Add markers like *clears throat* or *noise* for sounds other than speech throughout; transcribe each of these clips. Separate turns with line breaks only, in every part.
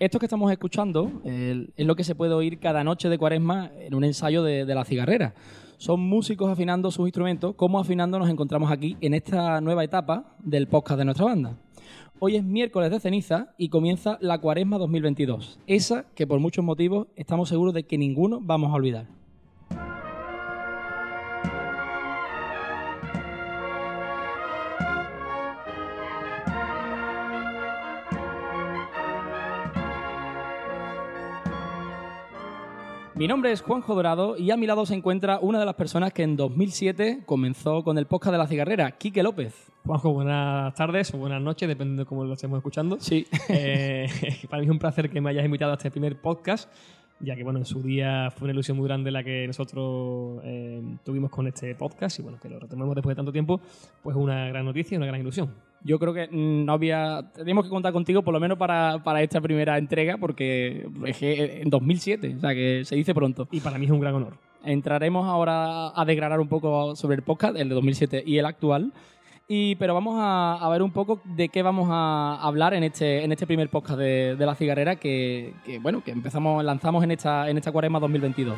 Esto que estamos escuchando es lo que se puede oír cada noche de cuaresma en un ensayo de, la cigarrera. Son músicos afinando sus instrumentos. ¿Cómo afinando nos encontramos aquí en esta nueva etapa del podcast de nuestra banda? Hoy es miércoles de ceniza y comienza la cuaresma 2022. Esa que por muchos motivos estamos seguros de que ninguno vamos a olvidar. Mi nombre es Juanjo Dorado y a mi lado se encuentra una de las personas que en 2007 comenzó con el podcast de la cigarrera, Quique López.
Juanjo, buenas tardes o buenas noches, depende de cómo lo estemos escuchando.
Sí.
Eh, *laughs* para mí es un placer que me hayas invitado a este primer podcast, ya que bueno, en su día fue una ilusión muy grande la que nosotros eh, tuvimos con este podcast y bueno, que lo retomemos después de tanto tiempo, pues una gran noticia y una gran ilusión.
Yo creo que no había. Teníamos que contar contigo por lo menos para, para esta primera entrega, porque es que en 2007, o sea que se dice pronto.
Y para mí es un gran honor.
Entraremos ahora a desgranar un poco sobre el podcast, el de 2007 y el actual. Y, pero vamos a, a ver un poco de qué vamos a hablar en este, en este primer podcast de, de la cigarrera que, que, bueno, que empezamos, lanzamos en esta, en esta cuaresma 2022.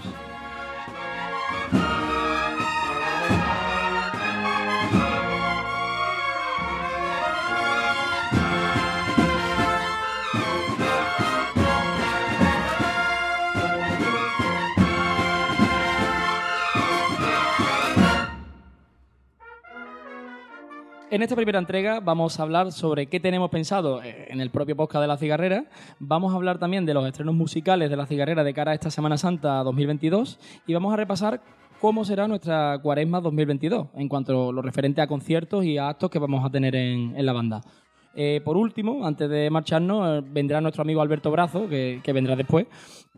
En esta primera entrega vamos a hablar sobre qué tenemos pensado eh, en el propio podcast de La Cigarrera. Vamos a hablar también de los estrenos musicales de La Cigarrera de cara a esta Semana Santa 2022 y vamos a repasar cómo será nuestra cuaresma 2022 en cuanto a lo referente a conciertos y a actos que vamos a tener en, en la banda. Eh, por último, antes de marcharnos, eh, vendrá nuestro amigo Alberto Brazo, que, vendrá después,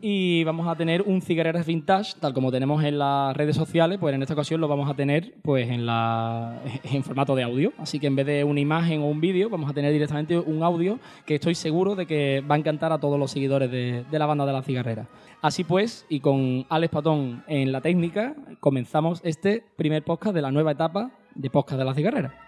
y vamos a tener un cigarreras vintage, tal como tenemos en las redes sociales, pues en esta ocasión lo vamos a tener pues en, la, *laughs* en formato de audio. Así que en vez de una imagen o un vídeo, vamos a tener directamente un audio que estoy seguro de que va a encantar a todos los seguidores de, de la banda de la cigarrera. Así pues, y con Alex Patón en la técnica, comenzamos este primer podcast de la nueva etapa de podcast de la cigarrera.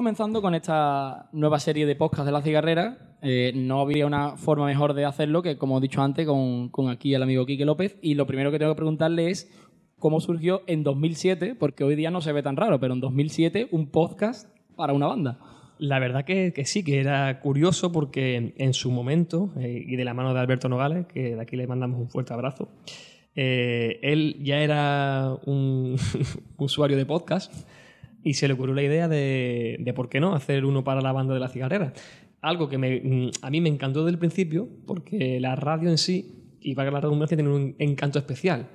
Comenzando con esta nueva serie de podcast de la cigarrera, eh, no habría una forma mejor de hacerlo que, como he dicho antes, con, aquí el amigo Quique López. Y lo primero que tengo que preguntarle es cómo surgió en 2007, porque hoy día no se ve tan raro, pero en 2007 un podcast para una banda.
La verdad que, que sí, que era curioso porque en su momento, eh, y de la mano de Alberto Nogales, que de aquí le mandamos un fuerte abrazo, eh, él ya era un *laughs* usuario de podcast y se le ocurrió la idea de, de por qué no hacer uno para la banda de la cigarrera. Algo que me- a mí me encantó desde el principio porque la radio en sí, y para la redundancia, tiene un encanto especial.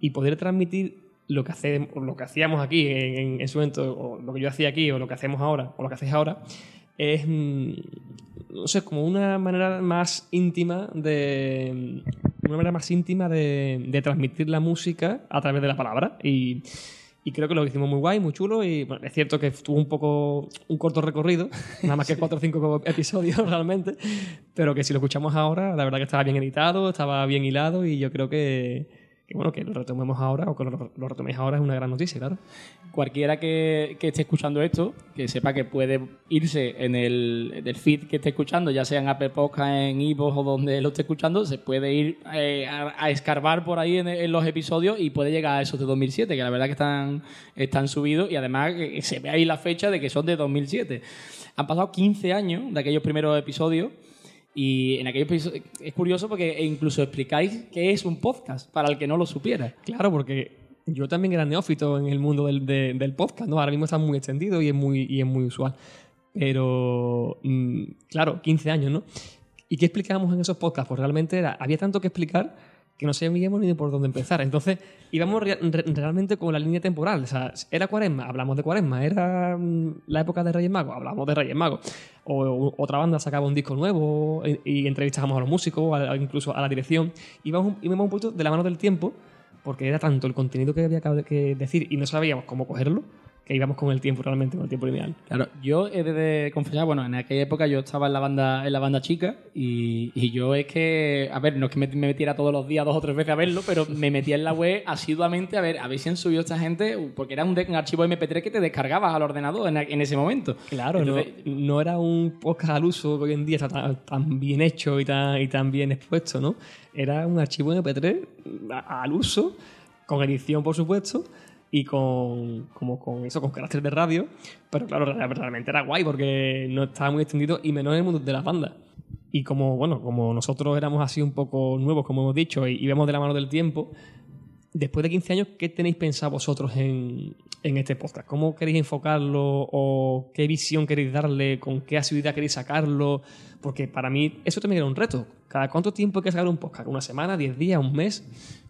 Y poder transmitir lo que, hace- lo que hacíamos aquí en, en- en su momento, o lo que yo hacía aquí, o lo que hacemos ahora, o lo que hacéis ahora, es, mm, no sé, como una manera más íntima de... Una manera más íntima de, de transmitir la música a través de la palabra. Y, y creo que lo hicimos muy guay, muy chulo. Y bueno, es cierto que tuvo un poco un corto recorrido, *laughs* nada más que cuatro o cinco episodios *laughs* realmente. Pero que si lo escuchamos ahora, la verdad que estaba bien editado, estaba bien hilado. Y yo creo que, que bueno, que lo retomemos ahora o que lo, lo retoméis ahora es una gran noticia, claro.
Cualquiera que, que esté escuchando esto, que sepa que puede irse en el, en feed que esté escuchando, ya sea en Apple Podcast, en Evox o donde lo esté escuchando, se puede ir eh, a, a escarbar por ahí en, en los episodios y puede llegar a esos de 2007, que la verdad que están, están subidos y además que se ve ahí la fecha de que son de 2007. Han pasado 15 años de aquellos primeros episodios y en aquellos episodios es curioso porque incluso explicáis qué es un podcast para el que no lo supiera.
Claro, porque yo también era neófito en el mundo del, de- del podcast, ¿no? Ahora mismo está muy extendido y es muy, y es muy usual. Pero, mm, claro, 15 años, ¿no? ¿Y qué explicábamos en esos podcasts? Pues realmente era, había tanto que explicar que no sabíamos ni por dónde empezar. Entonces, íbamos re- re- realmente con la línea temporal. O sea, era cuaresma, hablamos de cuaresma. Era mm, la época de Reyes Magos, hablamos de Reyes Magos. O, otra banda sacaba un disco nuevo y, y entrevistábamos a los músicos, incluso a la dirección. Íbamos, íbamos un poquito de la mano del tiempo porque era tanto el contenido que había que decir y no sabíamos cómo cogerlo, que íbamos con el tiempo realmente, con el tiempo lineal.
Claro, yo he de confesar, bueno, en aquella época yo estaba en la banda, en la banda chica y, y yo es que, a ver, no es que me, metiera todos los días dos o tres veces a verlo, pero me metía en la web asiduamente a ver, a ver si han subido esta gente, porque era un, archivo MP3 que te descargabas al ordenador en, en ese momento.
Claro, no, no, era un podcast al uso que hoy en día está tan, tan, bien hecho y tan, y tan bien expuesto, ¿no? Era un archivo MP3 al uso, con edición, por supuesto y con, como con eso, con carácter de radio. Pero claro, realmente era guay porque no estaba muy extendido y menos en el mundo de las bandas. Y como, bueno, como nosotros éramos así un poco nuevos, como hemos dicho, y, vemos de la mano del tiempo, después de 15 años, ¿qué tenéis pensado vosotros en, en, este podcast? ¿Cómo queréis enfocarlo o qué visión queréis darle? ¿Con qué asiduidad queréis sacarlo? Porque para mí eso también era un reto. ¿Cada cuánto tiempo hay que sacar un podcast? ¿Una semana? ¿10 días? ¿Un mes?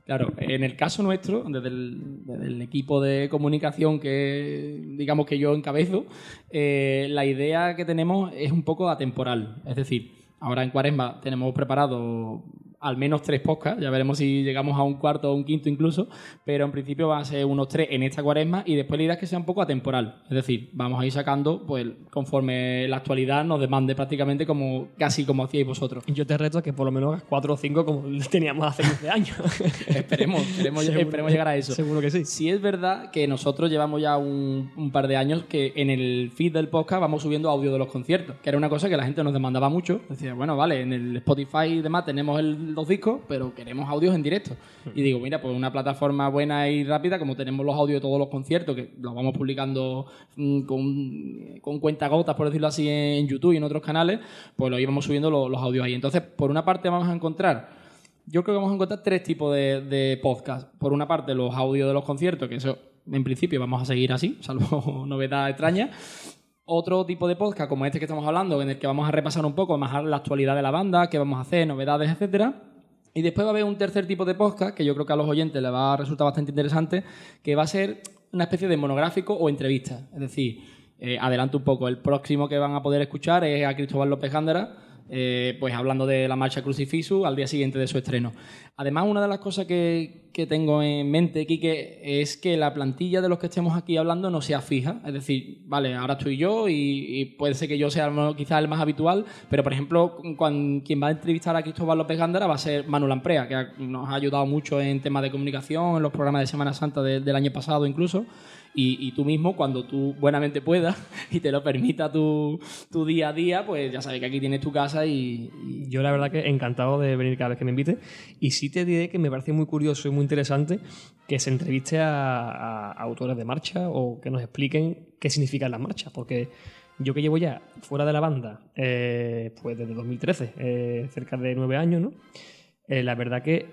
Claro, en el caso nuestro, desde el, equipo de comunicación que digamos que yo encabezo, eh, la idea que tenemos es un poco atemporal. Es decir, ahora en Cuaresma tenemos preparado al menos tres podcasts, ya veremos si llegamos a un cuarto o un quinto incluso, pero en principio van a ser unos tres en esta cuaresma y después la idea es que sea un poco atemporal, es decir, vamos a ir sacando pues conforme la actualidad nos demande prácticamente como casi como hacíais vosotros.
Yo te reto a que por lo menos hagas cuatro o cinco como *laughs* teníamos hace 15 años. *laughs*
esperemos, *laughs* esperemos, llegar a eso.
Seguro que sí.
Sí es verdad que nosotros llevamos ya un, un par de años que en el feed del podcast vamos subiendo audio de los conciertos, que era una cosa que la gente nos demandaba mucho. Decía, bueno, vale, en el Spotify y demás tenemos el los discos, pero queremos audios en directo. Y digo, mira, pues una plataforma buena y rápida, como tenemos los audios de todos los conciertos, que los vamos publicando mm, con, con cuentagotas, por decirlo así, en YouTube y en otros canales, pues lo íbamos subiendo los, audios ahí. Entonces, por una parte vamos a encontrar yo creo que vamos a encontrar tres tipos de, de podcast. Por una parte, los audios de los conciertos, que eso en principio vamos a seguir así, salvo *laughs* novedad extraña. Otro tipo de podcast, como este que estamos hablando, en el que vamos a repasar un poco más la actualidad de la banda, qué vamos a hacer, novedades, etcétera. Y después va a haber un tercer tipo de podcast que yo creo que a los oyentes les va a resultar bastante interesante, que va a ser una especie de monográfico o entrevista. Es decir, eh, adelanto un poco, el próximo que van a poder escuchar es a Cristóbal López Gándara, eh, pues hablando de la marcha Crucifisu al día siguiente de su estreno. Además, una de las cosas que, que, tengo en mente, Quique, es que la plantilla de los que estemos aquí hablando no sea fija. Es decir, vale, ahora estoy yo y, puede ser que yo sea quizás el más habitual, pero por ejemplo, quien va a entrevistar a Cristóbal López Gándara va a ser Manuel Amprea, que nos ha ayudado mucho en temas de comunicación, en los programas de Semana Santa del año pasado incluso y, tú mismo, cuando tú buenamente puedas *laughs* y te lo permita tu, tu, día a día, pues ya sabes que aquí tienes tu casa y,
Yo la verdad que encantado de venir cada vez que me invite y sí te diré que me parece muy curioso y muy interesante que se entreviste a, autores de marcha o que nos expliquen qué significan las marchas, porque yo que llevo ya fuera de la banda, eh, pues desde 2013, eh, cerca de nueve años, ¿no? Eh, la verdad que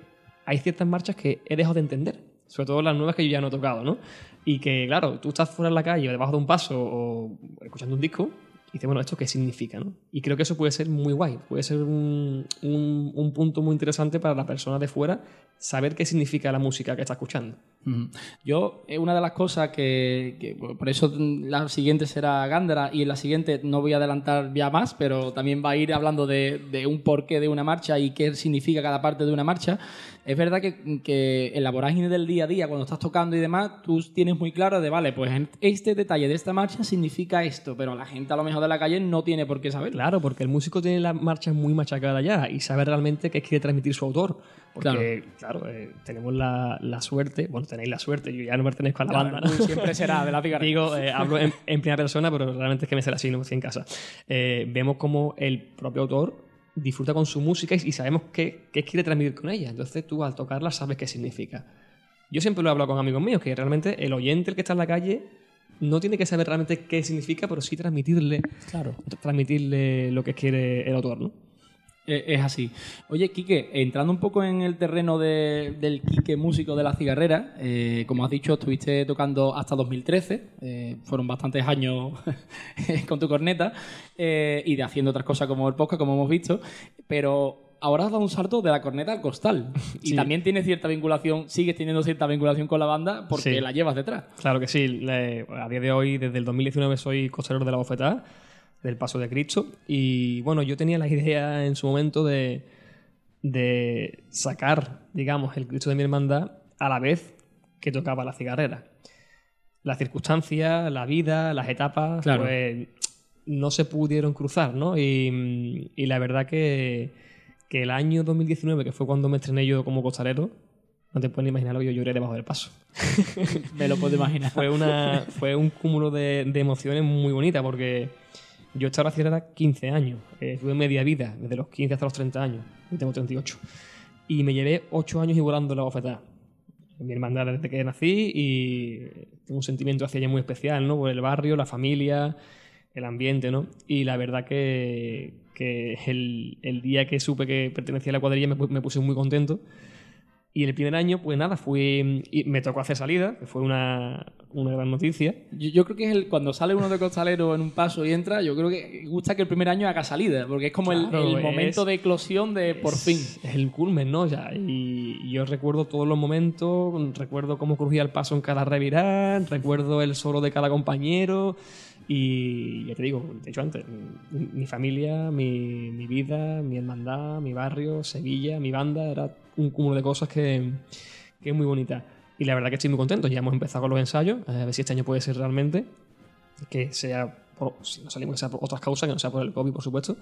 hay ciertas marchas que he dejado de entender, sobre todo las nuevas que yo ya no he tocado, ¿no? Y que, claro, tú estás fuera en la calle debajo de un paso o escuchando un disco y dices, bueno, ¿esto qué significa? ¿no? Y creo que eso puede ser muy guay, puede ser un, un, punto muy interesante para la persona de fuera saber qué significa la música que está escuchando.
Yo, eh, una de las cosas que, por eso la siguiente será Gándara y en la siguiente no voy a adelantar ya más, pero también va a ir hablando de, de un porqué de una marcha y qué significa cada parte de una marcha. Es verdad que, que en la vorágine del día a día, cuando estás tocando y demás, tú tienes muy claro de, vale, pues este detalle de esta marcha significa esto, pero la gente a lo mejor de la calle no tiene por qué saber.
Claro, porque el músico tiene la marcha muy machacada ya y sabe realmente qué quiere transmitir su autor. Porque, claro, eh, tenemos la, la, suerte, bueno, tenéis la suerte, yo ya no pertenezco a la banda,
siempre será de la pica. *laughs*
Digo, eh, hablo en, primera persona, pero realmente es que me será así, no estoy en casa. Eh, vemos como el propio autor disfruta con su música y, sabemos qué, qué, quiere transmitir con ella. Entonces tú al tocarla sabes qué significa. Yo siempre lo he hablado con amigos míos, que realmente el oyente, el que está en la calle, no tiene que saber realmente qué significa, pero sí transmitirle, claro. transmitirle lo que quiere el autor, ¿no?
Eh, es así. Oye, Quique, entrando un poco en el terreno del Quique músico de la cigarrera, eh, como has dicho, estuviste tocando hasta 2013, eh, fueron bastantes años *laughs* con tu corneta, y de haciendo otras cosas como el podcast, como hemos visto, pero ahora has dado un salto de la corneta al costal. Y también tienes cierta vinculación, sigues teniendo cierta vinculación con la banda porque la llevas detrás.
Claro que sí. a día de hoy, desde el 2019, soy costalero de la bofetada del paso de Cristo. Y bueno, yo tenía la idea en su momento de, de sacar, digamos, el Cristo de mi hermandad a la vez que tocaba la cigarrera. Las circunstancias, la vida, las etapas,
Claro.
pues no se pudieron cruzar, ¿no? Y, y la verdad que, que el año 2019, que fue cuando me estrené yo como costalero, no te puedes imaginar lo que yo lloré debajo del paso. *laughs*
Me lo puedo imaginar.
Fue, una, fue un cúmulo de, de emociones muy bonita porque yo he estado en la cigarrera 15 años. Eh, tuve media vida, desde los 15 hasta los 30 años. Tengo 38. Y me llevé 8 años igualando la bofetada. Mi hermandad desde que nací y tengo un sentimiento hacia ella muy especial, ¿no? Por el barrio, la familia, el ambiente, ¿no? Y la verdad que, que el, el día que supe que pertenecía a la cuadrilla me, me puse muy contento. Y el primer año, pues nada, fui y me tocó hacer salida, que fue una, una gran noticia.
Yo, yo creo que es el, cuando sale uno de costalero en un paso y entra, yo creo que gusta que el primer año haga salida, porque es como el-
Claro,
el,
es-
momento de eclosión de por fin.
Es el culmen, ¿no? Ya, y yo recuerdo todos los momentos, recuerdo cómo crujía el paso en cada revirar, recuerdo el solo de cada compañero. Y ya te digo, te he dicho antes, mi, mi familia, mi, mi vida, mi hermandad, mi barrio, Sevilla, mi banda, era un cúmulo de cosas que, que es muy bonita. Y la verdad que estoy muy contento. Ya hemos empezado con los ensayos, a ver si este año puede ser realmente, que sea, por, si no salimos, que sea por otras causas, que no sea por el COVID, por supuesto.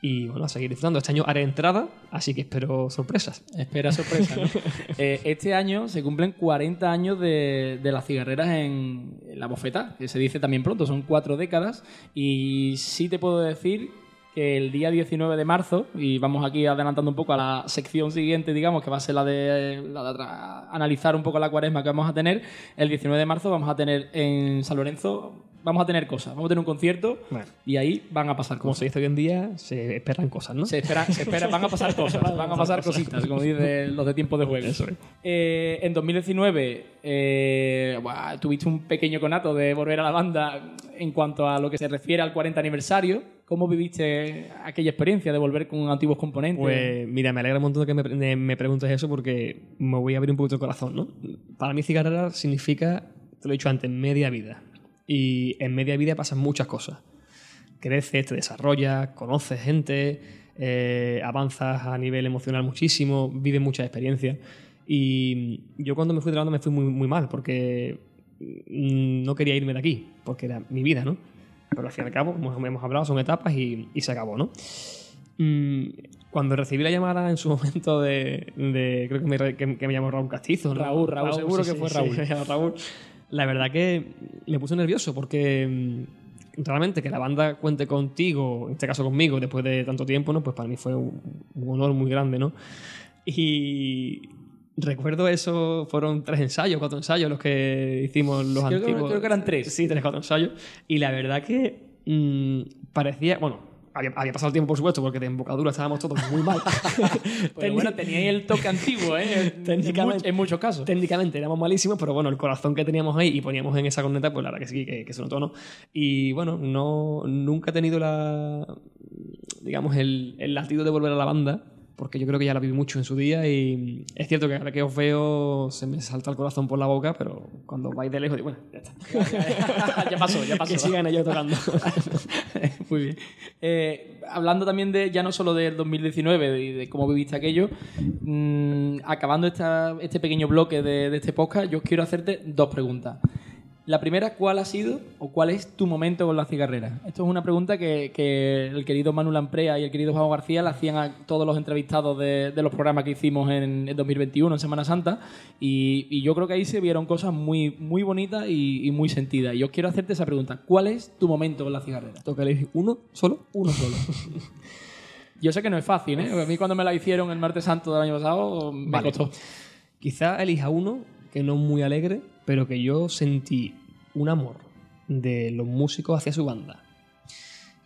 Y bueno, a seguir disfrutando. Este año haré entrada, así que espero sorpresas.
Espera sorpresa, ¿no? *laughs* Eh, este año se cumplen 40 años de, de las cigarreras en, en la bofeta, que se dice también pronto, son cuatro décadas. Y sí te puedo decir que el día 19 de marzo, y vamos aquí adelantando un poco a la sección siguiente, digamos, que va a ser la de, la de analizar un poco la cuaresma que vamos a tener, el 19 de marzo vamos a tener en San Lorenzo, vamos a tener cosas, vamos a tener un concierto
Bueno.
y ahí van a pasar
Como
cosas.
se dice hoy en día, se esperan cosas, ¿no?
Se esperan, se esperan, van a pasar cosas, van a pasar cositas, como dicen los de tiempo de juego.
Eso es.
Eh, en 2019 eh, buah, tuviste un pequeño conato de volver a la banda en cuanto a lo que se refiere al 40 aniversario. ¿Cómo viviste aquella experiencia de volver con antiguos componentes?
Pues mira, me alegra un montón que me, de- me preguntes eso porque me voy a abrir un poquito el corazón, ¿no? Para mí cigarrera significa, te lo he dicho antes, media vida. Y en media vida pasan muchas cosas. Creces, te desarrollas, conoces gente, eh, avanzas a nivel emocional muchísimo, vives muchas experiencias. Y yo cuando me fui de la banda me fui muy, muy mal porque mm, no quería irme de aquí, porque era mi vida, ¿no? Pero al fin y al cabo, como hemos hablado, son etapas y, y se acabó, ¿no? Mm, cuando recibí la llamada en su *laughs* momento de. de- creo que me, que, que me llamó Raúl Castizo. ¿no?
Raúl, Raúl, seguro que fue Raúl. *laughs*
llamó Raúl. La verdad que me puse nervioso porque mm, realmente que la banda cuente contigo, en este caso conmigo, después de tanto tiempo, ¿no? Pues para mí fue un, un honor muy grande, ¿no? Y recuerdo eso, fueron tres ensayos, cuatro ensayos los que hicimos los
Creo que-
antiguos.
creo que eran tres.
Sí, tres, cuatro ensayos. Y la verdad que mm, parecía, bueno, había, había pasado el tiempo, por supuesto, porque de embocadura estábamos todos muy mal. *laughs* *laughs*
Pero bueno, teníais el toque antiguo, ¿eh? En,
Técnicamente-
en muchos casos.
Técnicamente éramos malísimos, pero bueno, el corazón que teníamos ahí y poníamos en esa corneta, pues la verdad que sí, que, que se notó, ¿no? Y bueno, no, nunca he tenido la, digamos, el, el latido de volver a la banda, porque yo creo que ya la viví mucho en su día y es cierto que ahora que os veo se me salta el corazón por la boca, pero cuando vais de lejos digo, bueno, ya está. *laughs*
ya pasó, ya pasó.
que sigan ellos tocando.
Muy bien. Eh, hablando también de ya no solo del 2019 y de, cómo viviste aquello, mm, acabando esta- este pequeño bloque de, de este podcast, yo quiero hacerte dos preguntas. La primera, ¿cuál ha sido o cuál es tu momento con la cigarrera? Esto es una pregunta que, que el querido Manu Lamprea y el querido Juan García le hacían a todos los entrevistados de, de los programas que hicimos en, en 2021, en Semana Santa, y, y yo creo que ahí se vieron cosas muy, muy bonitas y, y muy sentidas. Y yo quiero hacerte esa pregunta. ¿Cuál es tu momento con la cigarrera?
Toca elegir uno solo.
Uno solo. *laughs* Yo sé que no es fácil, ¿eh? A mí cuando me la hicieron el martes santo del año pasado me
Vale.
costó.
Quizá elija uno que no es muy alegre, pero que yo sentí un amor de los músicos hacia su banda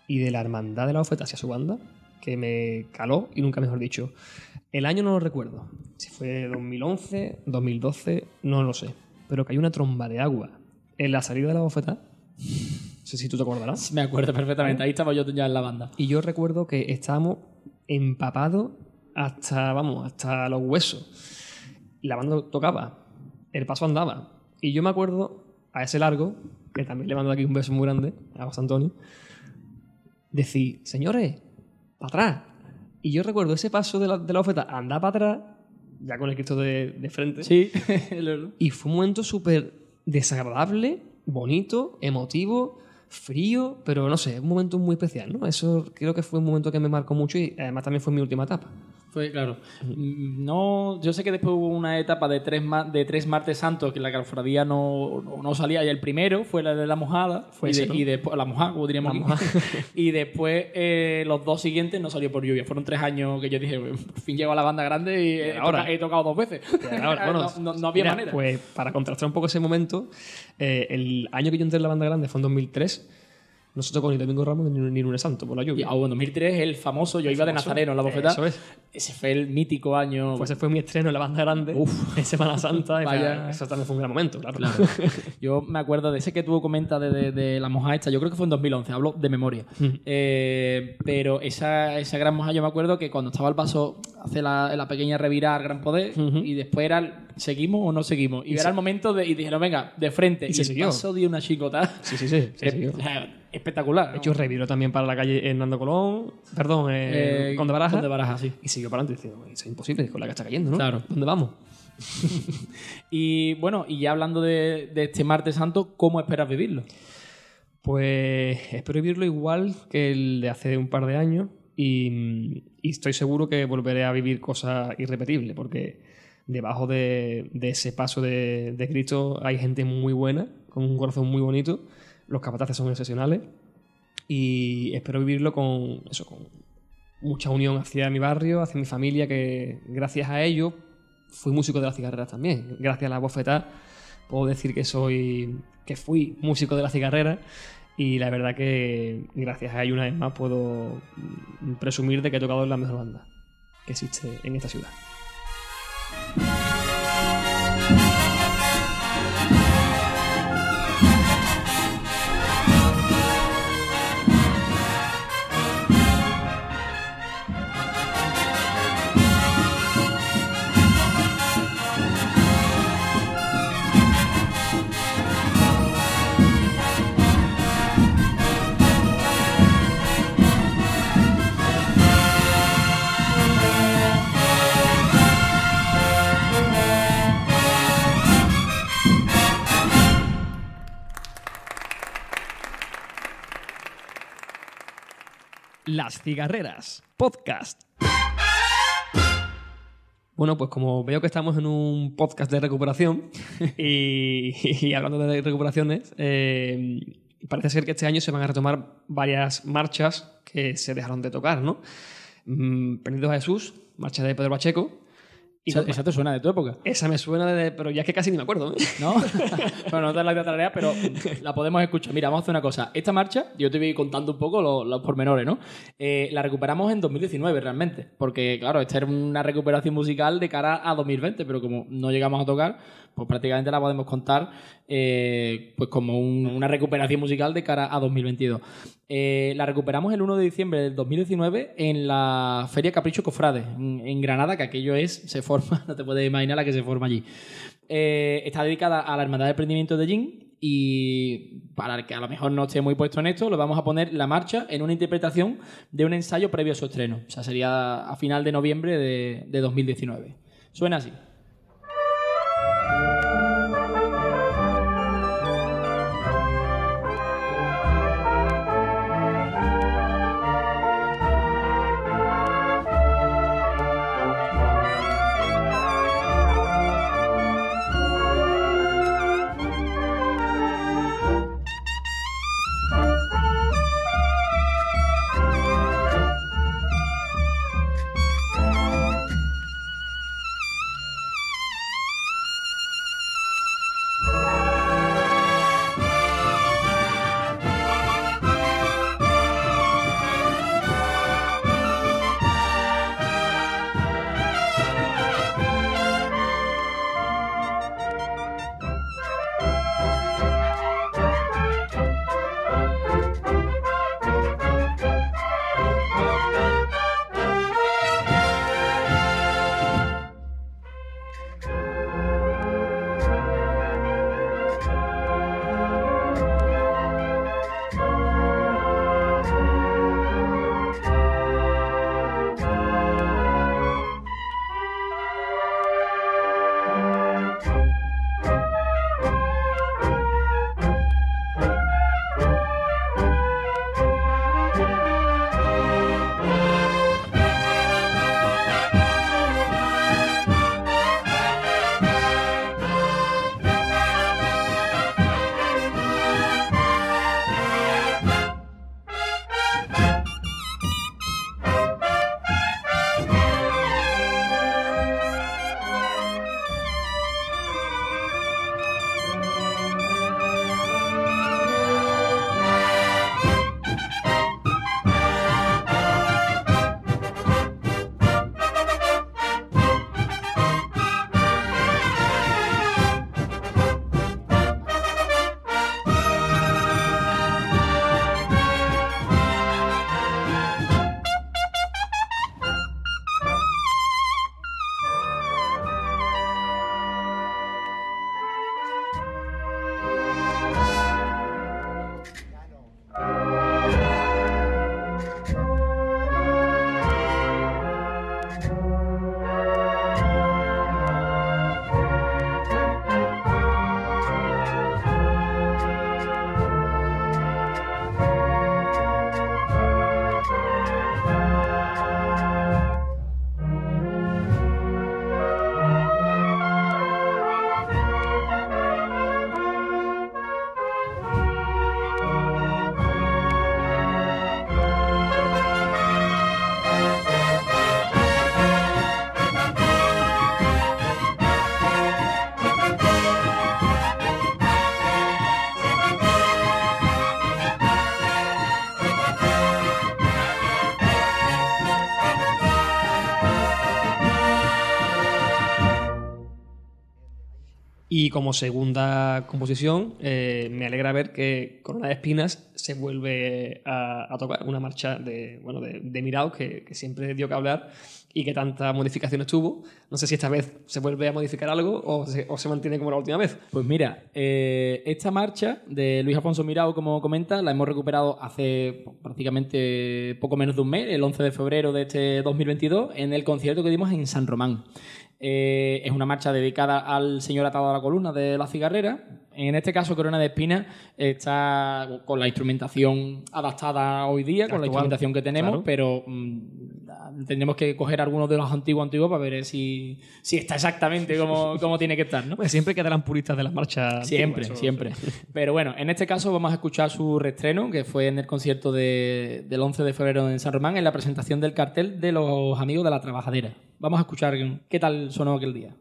y de la hermandad de la oferta hacia su banda que me caló y nunca mejor dicho. El año no lo recuerdo. Si fue 2011, 2012, no lo sé. Pero que hay una tromba de agua en la salida de la bofeta. No sé si tú te acordarás. *laughs*
Me acuerdo perfectamente. Ahí estaba yo ya en la banda.
Y yo recuerdo que estábamos empapados hasta, vamos, hasta los huesos. La banda tocaba, el paso andaba. Y yo me acuerdo a ese largo, que también le mando aquí un beso muy grande a José Antonio, decir, señores, para atrás. Y yo recuerdo ese paso de la, de la oferta, andar para atrás, ya con el Cristo de, de frente.
Sí, *laughs*
Y fue un momento súper desagradable, bonito, emotivo, frío, pero no sé, un momento muy especial, ¿no? Eso creo que fue un momento que me marcó mucho y además también fue mi última etapa.
Fue, claro. Mm, No, yo sé que después hubo una etapa de tres, de tres martes santos que la cofradía no, no, no salía y el primero fue la de la mojada
Fue
y, después la mojada, como diríamos
La *laughs*
y después eh, los dos siguientes no salió por lluvia. Fueron tres años que yo dije, por fin llego a la banda grande y, he,
ahora?
he tocado dos veces.
Ahora, *laughs* bueno,
no, no- no había
mira,
manera.
Pues para contrastar un poco ese momento, eh, el año que yo entré en la banda grande fue en 2003. No se tocó ni Domingo Ramos ni, ni Lunes Santo por la lluvia.
ah, bueno, 2003 el famoso, yo iba de. Nazareno en la bofetada.
Eso es.
Ese fue el mítico año.
Pues ese fue mi estreno en la banda grande *laughs* en Semana Santa. *laughs*
Vaya.
Eso también fue un gran momento, claro.
Claro. *laughs* Yo me acuerdo de ese que tú comentas de, de- de la moja esta, yo creo que fue en 2011, hablo de memoria. Eh, pero esa, esa gran moja yo me acuerdo que cuando estaba el paso hace la, la pequeña revirada al gran poder y después era el, seguimos o no seguimos. Y,
Y
era
se-
el momento de, y dijeron, venga, de frente. Y,
se
el
siguió.
paso dio una chicota.
Sí, sí, sí. *laughs*
espectacular.
De hecho, reviró también para la calle Hernando Colón, perdón, eh,
Eh,
Conde Baraja.
Conde Baraja, sí.
Y siguió para adelante diciendo, es imposible, con la que está cayendo, ¿no?
Claro.
¿Dónde vamos? *laughs*
Y bueno, y ya hablando de, de este martes santo, ¿cómo esperas vivirlo?
Pues espero vivirlo igual que el de hace un par de años y, y estoy seguro que volveré a vivir cosas irrepetibles porque debajo de, de ese paso de, de Cristo hay gente muy buena, con un corazón muy bonito, los capataces son excepcionales y espero vivirlo con eso, con mucha unión hacia mi barrio, hacia mi familia, que gracias a ello fui músico de las cigarreras también. Gracias a la bofetada puedo decir que soy que fui músico de la cigarrera y la verdad que gracias a ello una vez más puedo presumir de que he tocado en la mejor banda que existe en esta ciudad. Las cigarreras, podcast. Bueno, pues como veo que estamos en un podcast de recuperación *laughs* y, y hablando de recuperaciones, eh, parece ser que este año se van a retomar varias marchas que se dejaron de tocar, ¿no? Mm, a Jesús, marcha de Pedro Pacheco. Y
Esa,
bueno,
esa te suena de tu época.
esa me suena de... Pero ya es que casi ni me acuerdo. ¿eh?
¿No? *laughs* bueno, no te la tarea, pero la podemos escuchar. Mira, vamos a hacer una cosa. Esta marcha, yo te voy contando un poco los, los pormenores, ¿no? Eh, la recuperamos en 2019 realmente, porque claro, esta era una recuperación musical de cara a 2020, pero como no llegamos a tocar, pues prácticamente la podemos contar eh, pues como un- una recuperación musical de cara a 2022. Eh, la recuperamos el 1 de diciembre del 2019 en la Feria Capricho Cofrade, en, Granada, que aquello es, se forma, *laughs* no te puedes imaginar la que se forma allí. Eh, está dedicada a la Hermandad de Emprendimiento de Jin y para el que a lo mejor no esté muy puesto en esto, lo vamos a poner la marcha en una interpretación de un ensayo previo a su estreno. O sea, sería a final de noviembre de, de 2019. Suena así.
Como segunda composición, eh, me alegra ver que Corona de Espinas se vuelve a, tocar una marcha de, bueno, de, de que, que, siempre dio que hablar y que tantas modificaciones tuvo. No sé si esta vez se vuelve a modificar algo o se, o se mantiene como la última vez.
Pues mira, eh, esta marcha de Luis Afonso Mirao, como comenta, la hemos recuperado hace prácticamente poco menos de un mes, el 11 de febrero de este 2022, en el concierto que dimos en San Román. Eh, es una marcha dedicada al señor atado a la columna de la cigarrera. En este caso, Corona de Espina está con la instrumentación adaptada hoy día, con la instrumentación que tenemos, pero mm, tendremos que coger algunos de los antiguos antiguos para ver si, si está exactamente como, como tiene que estar. ¿no?
Pues siempre quedarán puristas de las marchas.
Siempre, siempre. Pero bueno, en este caso vamos a escuchar su reestreno, que fue en el concierto de, del 11 de febrero en San Román, en la presentación del cartel de los amigos de la trabajadera. Vamos a escuchar qué tal sonó aquel día.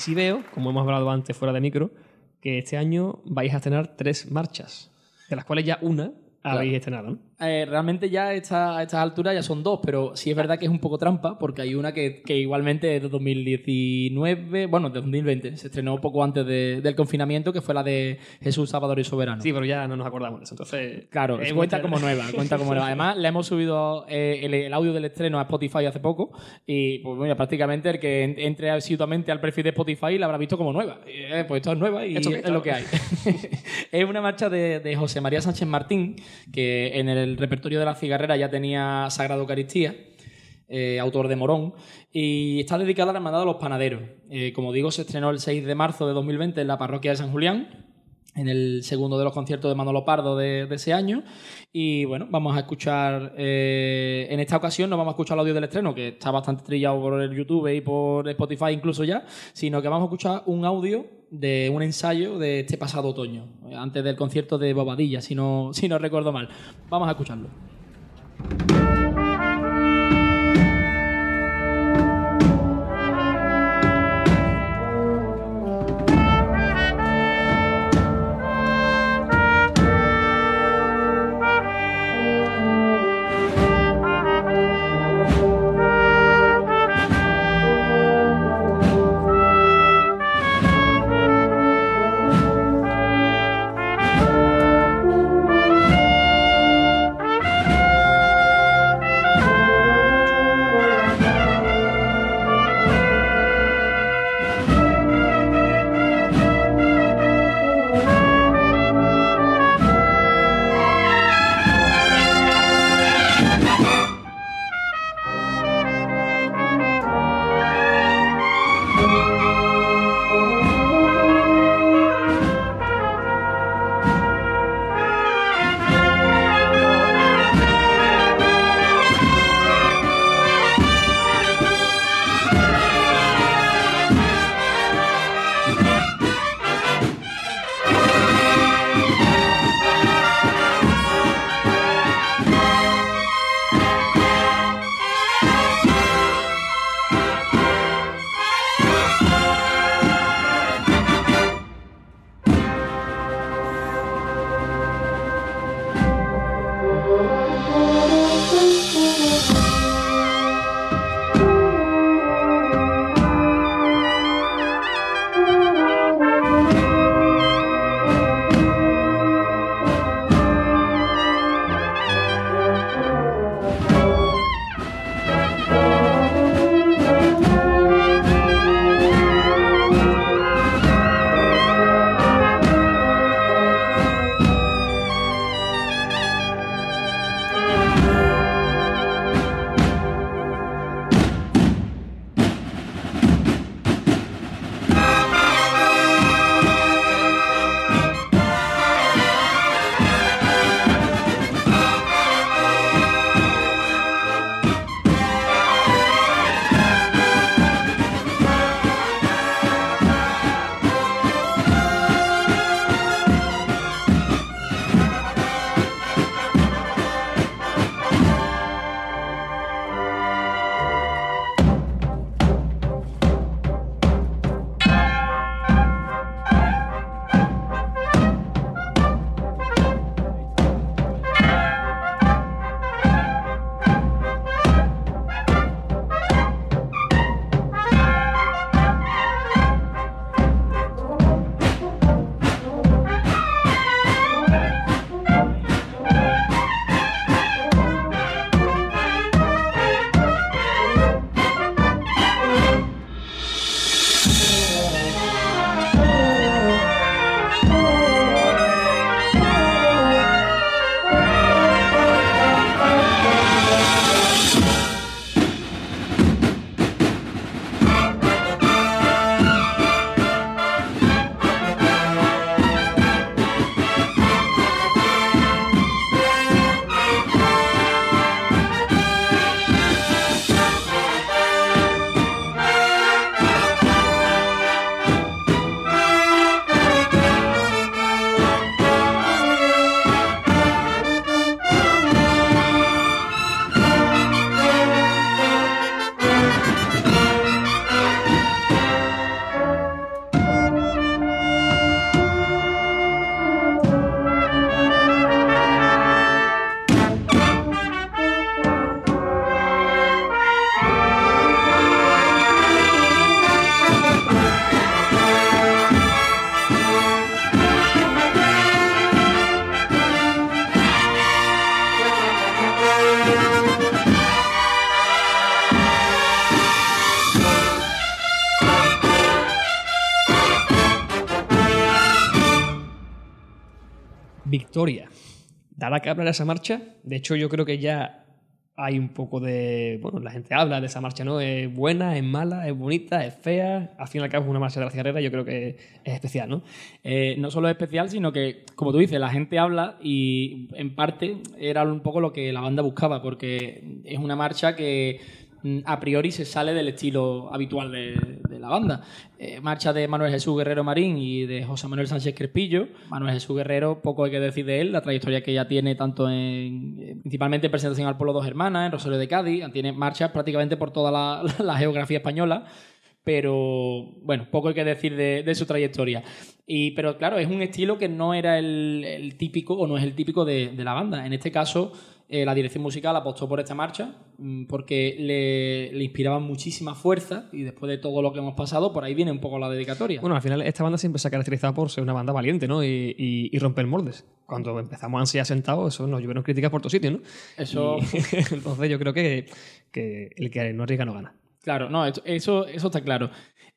Sí veo, como hemos hablado antes fuera de micro, que este año vais a tener tres marchas, de las cuales ya una habéis estrenado, ¿no?
Eh, realmente ya esta, a estas alturas ya son dos, pero sí es verdad que es un poco trampa, porque hay una que, que igualmente es de 2019, bueno, de 2020, se estrenó poco antes de- del confinamiento, que fue la de Jesús Salvador y Soberano.
Sí, pero ya no nos acordamos de eso. Entonces,
Claro, cuenta como nueva, cuenta como nueva. Además, le hemos subido eh, el, el audio del estreno a Spotify hace poco y pues prácticamente el que en- entre asiduamente al perfil de Spotify la habrá visto como nueva. Eh, pues esto es nueva y
Esto
es lo que hay. *laughs* es una marcha de, de José María Sánchez Martín, que en el repertorio de la cigarrera ya tenía Sagrado Eucaristía. eh, autor de Morón, y está dedicada a la Hermandad de los Panaderos. Eh, como digo, se estrenó el 6 de marzo de 2020 en la parroquia de San Julián, en el segundo de los conciertos de Manolo Pardo de, ese año. Y bueno, vamos a escuchar, eh, en esta ocasión no vamos a escuchar el audio del estreno, que está bastante trillado por el YouTube y por Spotify incluso ya, sino que vamos a escuchar un audio de un ensayo de este pasado otoño, antes del concierto de Bobadilla, si no, si no recuerdo mal. Vamos a escucharlo.
Trayectoria. Dará que hablar esa marcha. De hecho, yo creo que ya hay un poco de. Bueno, la gente habla de esa marcha, ¿no? Es buena, es mala, es bonita, es fea. Al fin y al cabo es una marcha de la cigarrera, yo creo que es especial, ¿no?
Eh, no solo es especial, sino que, como tú dices, la gente habla y en parte era un poco lo que la banda buscaba, porque es una marcha que a priori se sale del estilo habitual de, la banda. Eh, marcha de Manuel Jesús Guerrero Marín y de José Manuel Sánchez Crespillo. Manuel Jesús Guerrero, poco hay que decir de él, la trayectoria que ya tiene tanto en, eh, principalmente en presentación al Pueblo Dos Hermanas, en Rosario de Cádiz, tiene marchas prácticamente por toda *laughs* la, geografía española pero bueno, poco hay que decir de, de su trayectoria. Y, pero claro, es un estilo que no era el, el típico o no es el típico de, de la banda. En este caso, eh, la dirección musical apostó por esta marcha mm, porque le, le, inspiraba muchísima fuerza y después de todo lo que hemos pasado, por ahí viene un poco la dedicatoria.
Bueno, al final esta banda siempre se ha caracterizado por ser una banda valiente ¿no? y, y, y romper moldes. Cuando empezamos así sentados, eso nos llovieron críticas por todos sitios, ¿no?
Eso...
Y, *laughs* entonces yo creo que, que el que no arriesga no gana.
Claro, no, eso, eso está claro.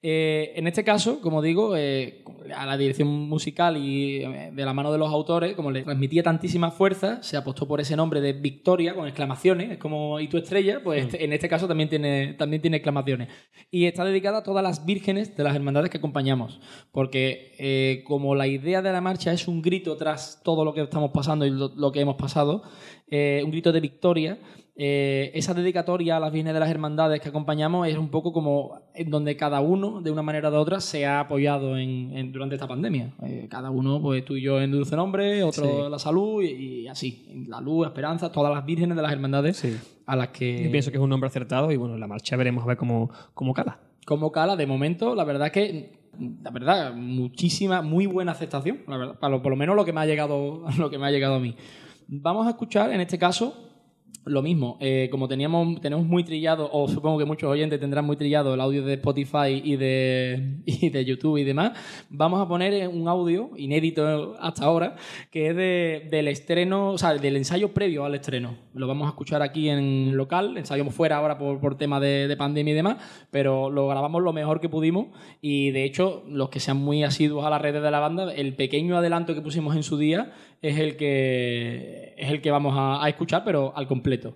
Eh, en este caso, como digo, eh, a la dirección musical y eh, de la mano de los autores, como le transmitía tantísima fuerza, se apostó por ese nombre de Victoria con exclamaciones, es como ¿y tu estrella? Pues mm. en este caso también tiene, también tiene exclamaciones. Y está dedicada a todas las vírgenes de las hermandades que acompañamos, porque eh, como la idea de la marcha es un grito tras todo lo que estamos pasando y lo, lo que hemos pasado, un grito de victoria, eh, esa dedicatoria a las vírgenes de las hermandades que acompañamos es un poco como en donde cada uno, de una manera u otra, se ha apoyado en, en durante esta pandemia. Eh, cada uno, pues tú y yo en Dulce Nombre, otro sí. la salud y, y, así. La luz, esperanza, todas las vírgenes de las hermandades
sí.
a las que...
Yo pienso que es un nombre acertado y bueno, en la marcha veremos a ver cómo, cómo cala.
Cómo cala, de momento, la verdad que la verdad, muchísima, muy buena aceptación, la verdad, para lo, por lo menos lo que me ha llegado, *laughs* lo que me ha llegado a mí. Vamos a escuchar, en este caso, lo mismo, eh, como teníamos, tenemos muy trillado, o supongo que muchos oyentes tendrán muy trillado el audio de Spotify y de, *laughs* y de YouTube y demás, vamos a poner un audio inédito hasta ahora, que es de, del estreno, o sea, del ensayo previo al estreno. Lo vamos a escuchar aquí en local, ensayamos fuera ahora por, por tema de, de pandemia y demás, pero lo grabamos lo mejor que pudimos y de hecho, los que sean muy asiduos a las redes de la banda, el pequeño adelanto que pusimos en su día es el que, es el que vamos a, a escuchar, pero al completo.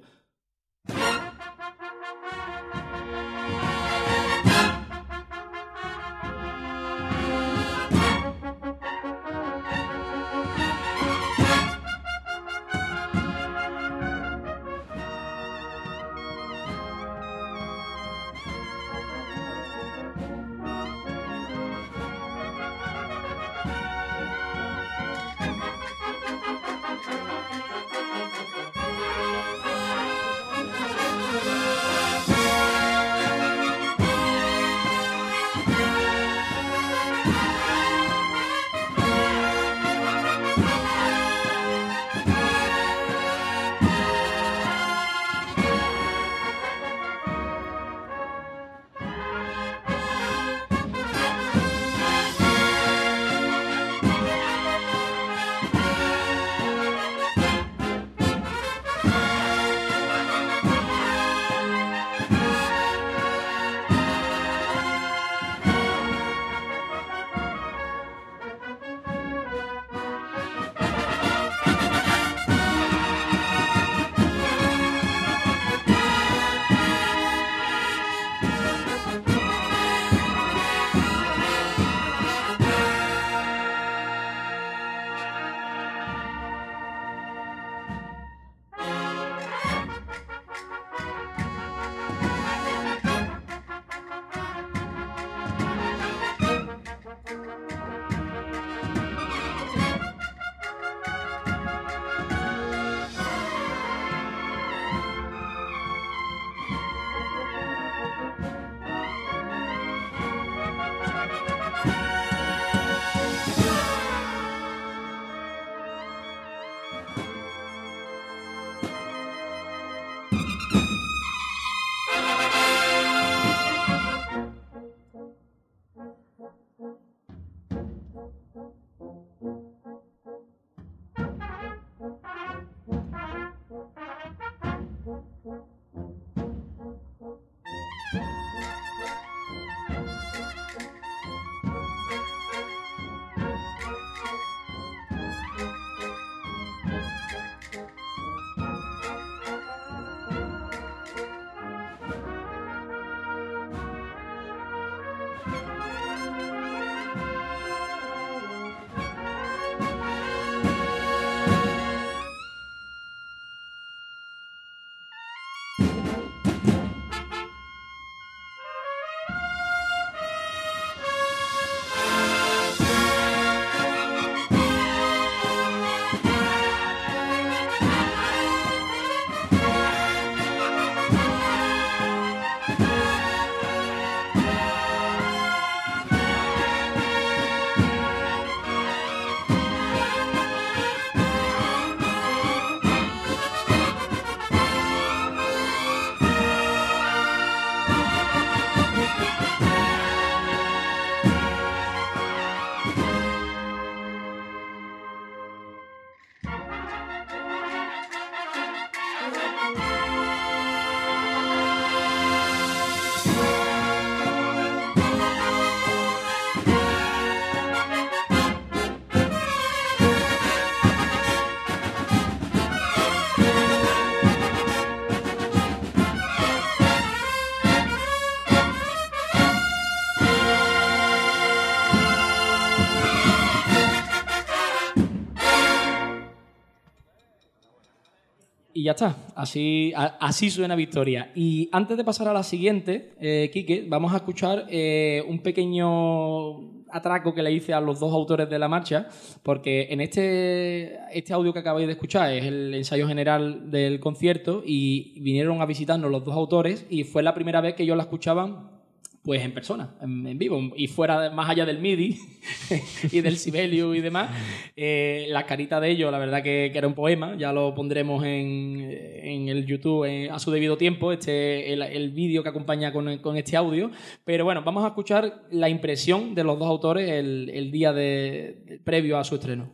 Así, así suena Victoria. Y antes de pasar a la siguiente, eh, vamos a escuchar eh, un pequeño atraco que le hice a los dos autores de la marcha, porque en este, este audio que acabáis de escuchar es el ensayo general del concierto y vinieron a visitarnos los dos autores y fue la primera vez que yo la escuchaba pues en persona, en, vivo, y fuera, más allá del MIDI *laughs* y del Sibelius y demás, eh, la carita de ellos, la verdad que, era un poema, ya lo pondremos en, el YouTube a su debido tiempo, este, el, vídeo que acompaña con, este audio, pero bueno, vamos a escuchar la impresión de los dos autores el, día de, previo a su estreno.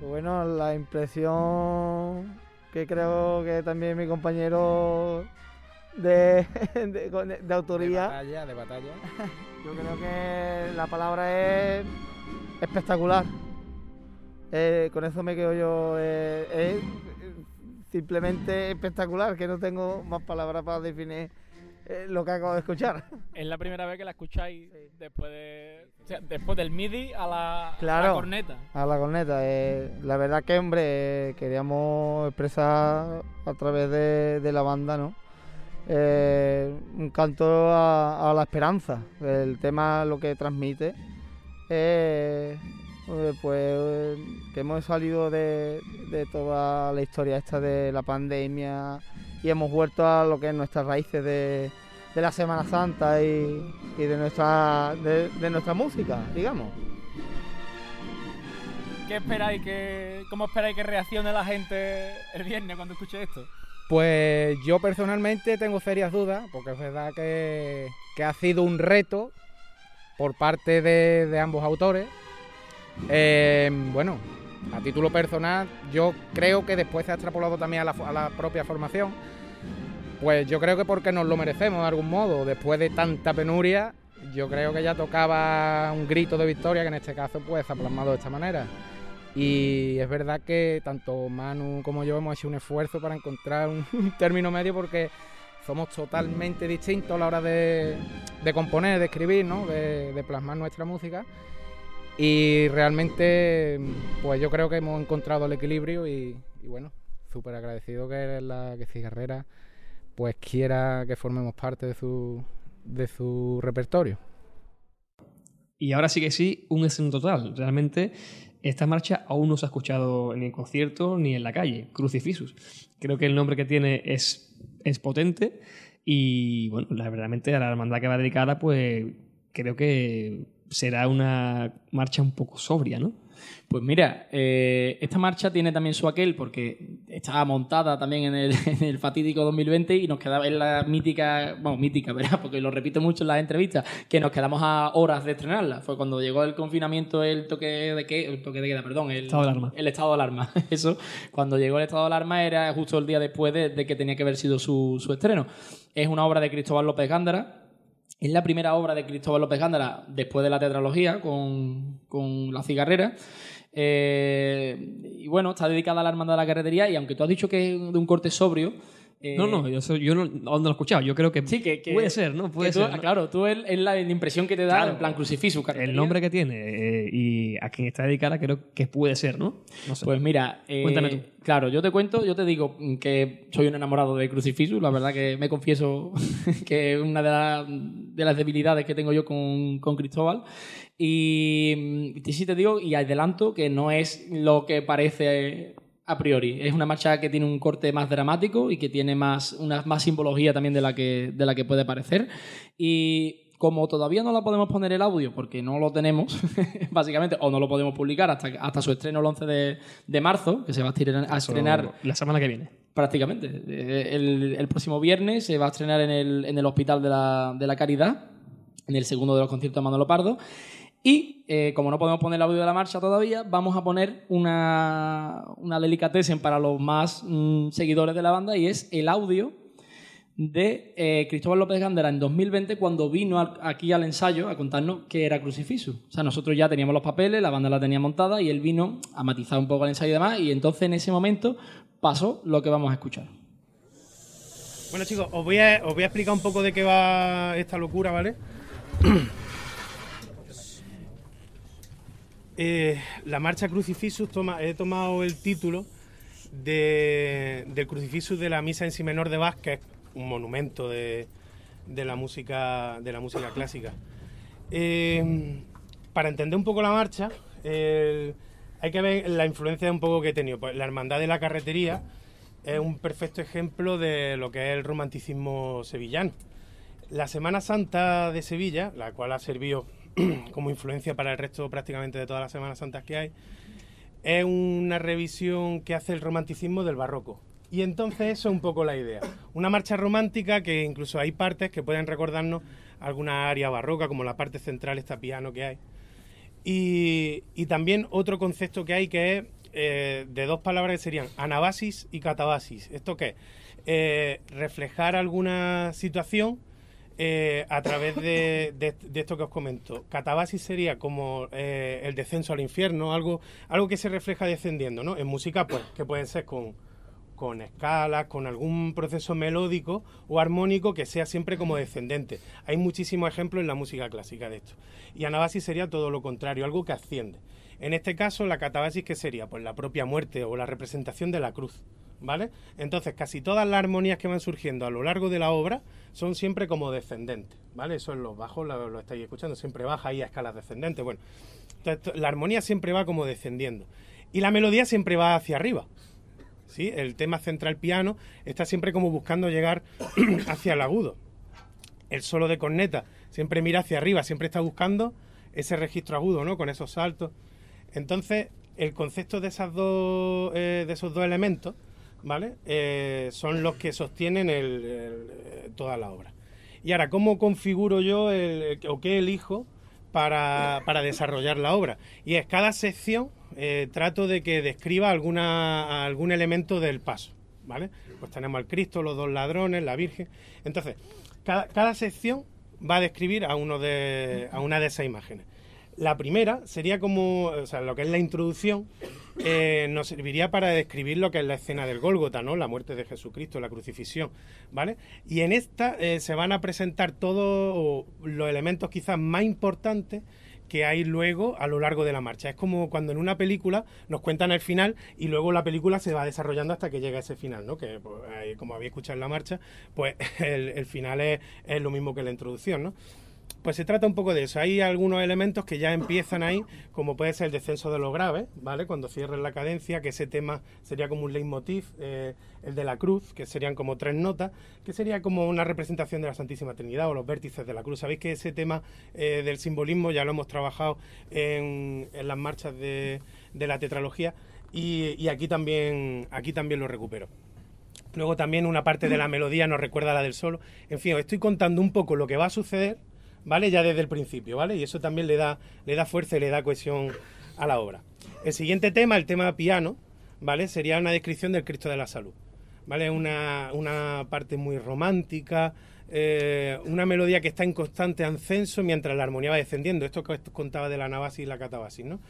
Bueno, la impresión que creo que también mi compañero de, *laughs* de, autoría.
De batalla, de batalla.
Yo creo que la palabra es espectacular. Eh, con eso me quedo yo. Eh, es simplemente espectacular, que no tengo más palabras para definir eh, lo que acabo de escuchar.
Es la primera vez que la escucháis después de, después del MIDI a la, corneta.
A la corneta. la verdad que, hombre, queríamos expresar a través de, de la banda, ¿no? Eh, un canto a, la esperanza. El tema lo que transmite eh, pues que hemos salido de, toda la historia esta de la pandemia y hemos vuelto a lo que es nuestras raíces de, la Semana Santa y, de nuestra de, nuestra música, digamos.
¿Qué esperáis que, cómo esperáis que reaccione la gente el viernes cuando escuche esto?
Pues yo personalmente tengo serias dudas, porque es verdad que, ha sido un reto por parte de, ambos autores. Eh, bueno, a título personal, yo creo que después se ha extrapolado también a la, propia formación. Pues yo creo que porque nos lo merecemos de algún modo, después de tanta penuria, yo creo que ya tocaba un grito de victoria que en este caso pues ha plasmado de esta manera. Y es verdad que tanto Manu como yo hemos hecho un esfuerzo para encontrar un, *laughs* término medio porque somos totalmente distintos a la hora de, componer, de escribir, ¿no? de, plasmar nuestra música. Y realmente, pues yo creo que hemos encontrado el equilibrio y, bueno, súper agradecido que la que Cigarrera pues quiera que formemos parte de su, de su repertorio.
Y ahora sí que sí, un escenario total. Realmente esta marcha aún no se ha escuchado en el concierto ni en la calle, Crucifixus. Creo que el nombre que tiene es, es potente y, bueno, la, verdaderamente a la hermandad que va dedicada, pues creo que será una marcha un poco sobria, ¿no?
Pues mira, eh, esta marcha tiene también su aquel porque estaba montada también en el, *laughs* fatídico 2020 y nos quedaba en la mítica, bueno, mítica, ¿verdad? Porque lo repito mucho en las entrevistas, que nos quedamos a horas de estrenarla. Fue cuando llegó el confinamiento, el toque de el toque de queda, perdón, el
estado de alarma.
El estado de alarma. *laughs* Eso, cuando llegó el estado de alarma era justo el día después de, que tenía que haber sido su, su estreno. Es una obra de Cristóbal López Gándara es la primera obra de Cristóbal López Gándara después de la teatrología con, con La cigarrera. Eh, y bueno, está dedicada a la hermandad de la carretería y aunque tú has dicho que es de un corte sobrio,
no, no, yo, yo no, no, lo he escuchado. Yo creo que, puede ser, ¿no? Puede ser.
Claro, tú es, la, impresión que te da en plan crucifijo.
El nombre que tiene eh, y a quien está dedicada creo que puede ser, ¿no?
Pues mira, eh, cuéntame tú. Claro, yo te cuento, yo te digo que soy un enamorado de Crucifixus, la verdad que me confieso *laughs* que es una de, las debilidades que tengo yo con, con Cristóbal. Y sí te digo, y adelanto que no es lo que parece a priori. Es una marcha que tiene un corte más dramático y que tiene más, una, más simbología también de la, que, de la que puede parecer. Y como todavía no la podemos poner el audio porque no lo tenemos, *laughs* básicamente, o no lo podemos publicar hasta, hasta su estreno el 11 de, marzo, que se va a estrenar,
la semana que viene.
Prácticamente. El, el, próximo viernes se va a estrenar en el, en el Hospital de la, de la Caridad, en el segundo de los conciertos de Manolo Pardo. Y eh, como no podemos poner el audio de la marcha todavía, vamos a poner una, una para los más mm, seguidores de la banda y es el audio de eh, Cristóbal López Gandera en 2020 cuando vino aquí al ensayo a contarnos qué era Crucifixus. O sea, nosotros ya teníamos los papeles, la banda la tenía montada y él vino a matizar un poco el ensayo y demás y entonces en ese momento pasó lo que vamos a escuchar.
Bueno chicos, os voy a explicar un poco de qué va esta locura, ¿vale? *clears throat* Eh, la marcha Crucifixus he tomado el título de- del crucifixus de la misa en si menor de es un monumento de, la música de la música clásica. Eh, para entender un poco la marcha, hay que ver la influencia un poco que he tenido. Pues la hermandad de la carretería es un perfecto ejemplo de lo que es el romanticismo sevillano. La Semana Santa de Sevilla, la cual ha servido *clears throat* como influencia para el resto prácticamente de todas las Semanas Santas que hay, es una revisión que hace el romanticismo del barroco. Y entonces eso es un poco la idea. Una marcha romántica que incluso hay partes que pueden recordarnos alguna área barroca, como la parte central, esta piano que hay. Y, y también otro concepto que hay que es eh, de dos palabras que serían anabasis y catabasis. ¿Esto qué? es? Eh, reflejar alguna situación eh, a través de, esto que os comento. Catabasis sería como eh, el descenso al infierno, algo, algo que se refleja descendiendo, ¿no? En música, pues, que pueden ser con, con escalas, con algún proceso melódico o armónico que sea siempre como descendente. Hay muchísimos ejemplos en la música clásica de esto. Y anabasis sería todo lo contrario, algo que asciende. En este caso, la catabasis, ¿qué sería? Pues la propia muerte o la representación de la cruz. ¿Vale? Entonces, casi todas las armonías que van surgiendo a lo largo de la obra son siempre como descendentes, ¿vale? Eso en los bajos lo, lo estáis escuchando, siempre baja ahí a escalas descendentes. Bueno, entonces, la armonía siempre va como descendiendo. Y la melodía siempre va hacia arriba. ¿sí? El tema central piano está siempre como buscando llegar *clears throat* hacia el agudo. El solo de corneta siempre mira hacia arriba, siempre está buscando ese registro agudo, ¿no? Con esos saltos. Entonces, el concepto de, esas dos, eh, de esos dos elementos, ¿vale? Eh, son los que sostienen el- eh, toda la obra. Y ahora, ¿cómo configuro yo el- o qué elijo para, para desarrollar la obra? Y es cada sección eh, trato de que describa alguna, algún elemento del paso, ¿vale? Pues tenemos al Cristo, los dos ladrones, la Virgen. Entonces, cada, cada sección va a describir a, uno de, a una de esas imágenes. La primera sería como, o sea, lo que es la introducción, eh, nos serviría para describir lo que es la escena del Gólgota, ¿no? La muerte de Jesucristo, la crucifixión, ¿vale? Y en esta eh, se van a presentar todos los elementos quizás más importantes que hay luego a lo largo de la marcha. Es como cuando en una película nos cuentan el final y luego la película se va desarrollando hasta que llega ese final, ¿no? Que pues, como habéis escuchado en la marcha, pues *laughs* el, el final es, es lo mismo que la introducción, ¿no? Pues se trata un poco de eso. Hay algunos elementos que ya empiezan ahí, como puede ser el descenso de los graves, ¿vale? Cuando cierren la cadencia, que ese tema sería como un leitmotiv, eh, el de la cruz, que serían como tres notas, que sería como una representación de la Santísima Trinidad o los vértices de la cruz. Sabéis que ese tema eh, del simbolismo ya lo hemos trabajado en, en las marchas de, de la tetralogía y, y aquí también aquí también lo recupero. Luego también una parte de la melodía nos recuerda a la del solo. En fin, os estoy contando un poco lo que va a suceder, ¿vale? Ya desde el principio, ¿vale? Y eso también le da, le da fuerza y le da cohesión a la obra. El siguiente tema, el tema piano, ¿vale? Sería una descripción del Cristo de la Salud, ¿vale? Una, una parte muy romántica, eh, una melodía que está en constante ascenso mientras la armonía va descendiendo. Esto que contaba de la navasis y la catabasis, ¿no?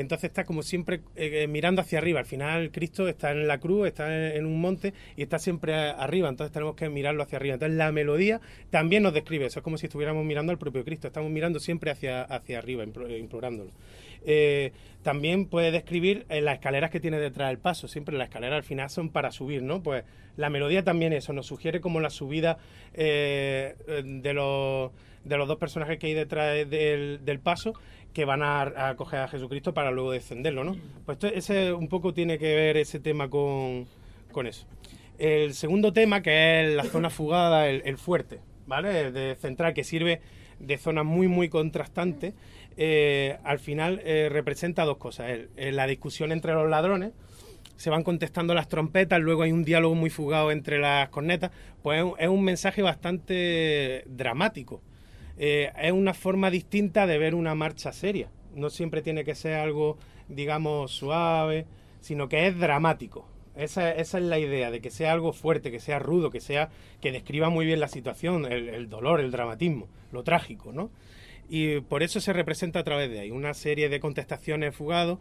Entonces está como siempre eh, mirando hacia arriba. Al final Cristo está en la cruz, está en, un monte y está siempre arriba. Entonces tenemos que mirarlo hacia arriba. Entonces la melodía también nos describe eso. Es como si estuviéramos mirando al propio Cristo. Estamos mirando siempre hacia, hacia arriba, eh, implorándolo. Eh, también puede describir eh, las escaleras que tiene detrás del paso. Siempre las escaleras al final son para subir, ¿no? Pues la melodía también eso nos sugiere como la subida eh, de los de los dos personajes que hay detrás del, del paso que van a, a coger a Jesucristo para luego descenderlo, ¿no? Pues ese un poco tiene que ver ese tema con, con eso. El segundo tema, que es la zona fugada, el, fuerte, ¿vale? El de central, que sirve de zona muy, muy contrastante, eh, al final eh, representa dos cosas. El- la discusión entre los ladrones, se van contestando las trompetas, luego hay un diálogo muy fugado entre las cornetas, pues es un mensaje bastante dramático. Eh, es una forma distinta de ver una marcha seria. No siempre tiene que ser algo, digamos, suave, sino que es dramático. Esa, esa es la idea, de que sea algo fuerte, que sea rudo, que sea que describa muy bien la situación, el, el dolor, el dramatismo, lo trágico, ¿no? y por eso se representa a través de ahí una serie de contestaciones fugados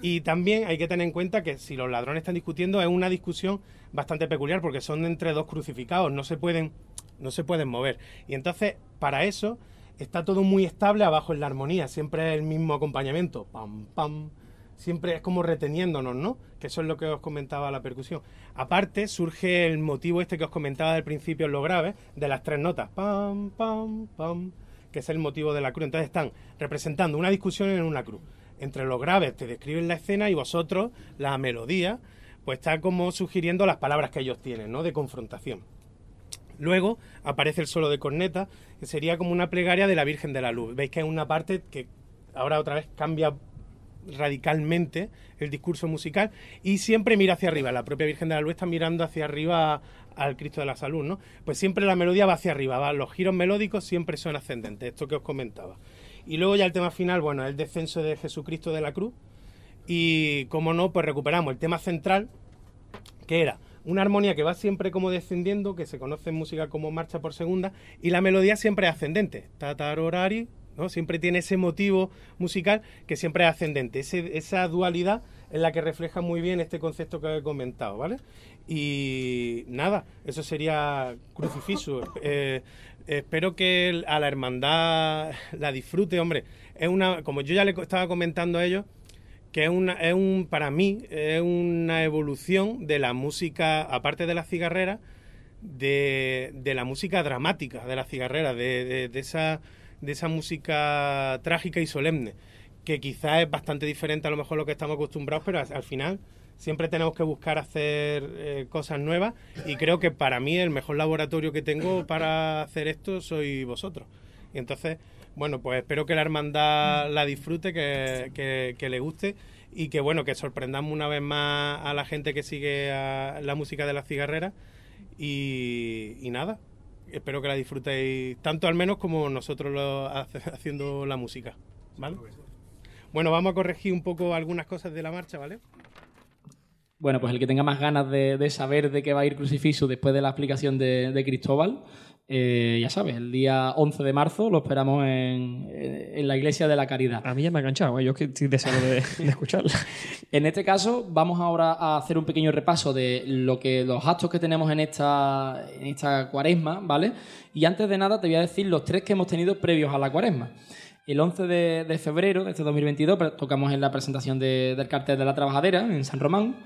y también hay que tener en cuenta que si los ladrones están discutiendo es una discusión bastante peculiar porque son entre dos crucificados no se pueden no se pueden mover y entonces para eso está todo muy estable abajo en la armonía siempre es el mismo acompañamiento pam pam siempre es como reteniéndonos, ¿no? Que eso es lo que os comentaba la percusión. Aparte, surge el motivo este que os comentaba al principio en lo grave, de las tres notas, pam, pam, pam, que es el motivo de la cruz. Entonces están representando una discusión en una cruz. Entre los graves te describen la escena y vosotros, la melodía, pues está como sugiriendo las palabras que ellos tienen, ¿no? De confrontación. Luego aparece el solo de corneta, que sería como una plegaria de la Virgen de la Luz. Veis que es una parte que ahora otra vez cambia radicalmente el discurso musical y siempre mira hacia arriba. La propia Virgen de la Luz está mirando hacia arriba al Cristo de la Salud, ¿no? Pues siempre la melodía va hacia arriba, los giros melódicos siempre son ascendentes, esto que os comentaba. Y luego ya el tema final, bueno, el descenso de Jesucristo de la cruz y, como no, pues recuperamos el tema central, que era una armonía que va siempre como descendiendo, que se conoce en música como marcha por segunda, y la melodía siempre es ascendente. Tatarorari, ¿no? Siempre tiene ese motivo musical que siempre es ascendente. esa dualidad es la que refleja muy bien este concepto que he comentado, ¿vale? Y nada, eso sería crucifijo. Eh, espero que a la hermandad la disfrute, hombre. Es una, como yo ya le estaba comentando a ellos, que es, una, es un, para mí, es una evolución de la música, aparte de la cigarrera, de, de la música dramática de la cigarrera, de, de, esa, de esa música trágica y solemne, que quizás es bastante diferente a lo mejor a lo que estamos acostumbrados, pero al, final siempre tenemos que buscar hacer eh, cosas nuevas y creo que para mí el mejor laboratorio que tengo para hacer esto soy vosotros. Y entonces bueno, pues espero que la hermandad la disfrute, que, le guste y que bueno, que sorprendamos una vez más a la gente que sigue la música de la cigarrera y, nada, espero que la disfrutéis tanto al menos como nosotros lo *laughs* haciendo la música, ¿vale? Bueno, vamos a corregir un poco algunas cosas de la marcha, ¿vale?
Bueno, pues el que tenga más ganas de, saber de qué va a ir Crucifijo después de la explicación de Cristóbal, eh, ya sabes, el día 11 de marzo lo esperamos en, la Iglesia de la Caridad.
A mí ya me ha enganchado, ¿eh? yo estoy deseando de, *laughs* de escucharla.
en este caso, vamos ahora a hacer un pequeño repaso de lo que los actos que tenemos en esta, en esta cuaresma, ¿vale? Y antes de nada, te voy a decir los tres que hemos tenido previos a la cuaresma. El 11 de, febrero de este 2022 tocamos en la presentación del cartel de la trabajadera en San Román.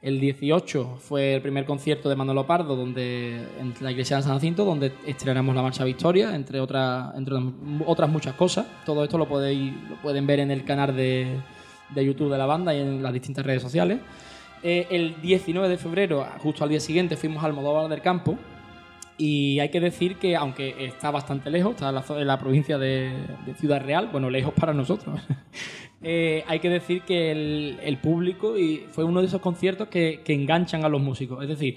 El 18 fue el primer concierto de Manolo Pardo donde, en la iglesia de San Jacinto, donde estrenamos la Marcha Victoria, entre otras, entre otras muchas cosas. Todo esto lo, podéis, lo pueden ver en el canal de, YouTube de la banda y en las distintas redes sociales. Eh, el 19 de febrero, justo al día siguiente, fuimos al Modóvar del Campo, y hay que decir que, aunque está bastante lejos, está en la, provincia de, Ciudad Real, bueno, lejos para nosotros, *laughs* eh, hay que decir que el, público y fue uno de esos conciertos que, enganchan a los músicos. Es decir,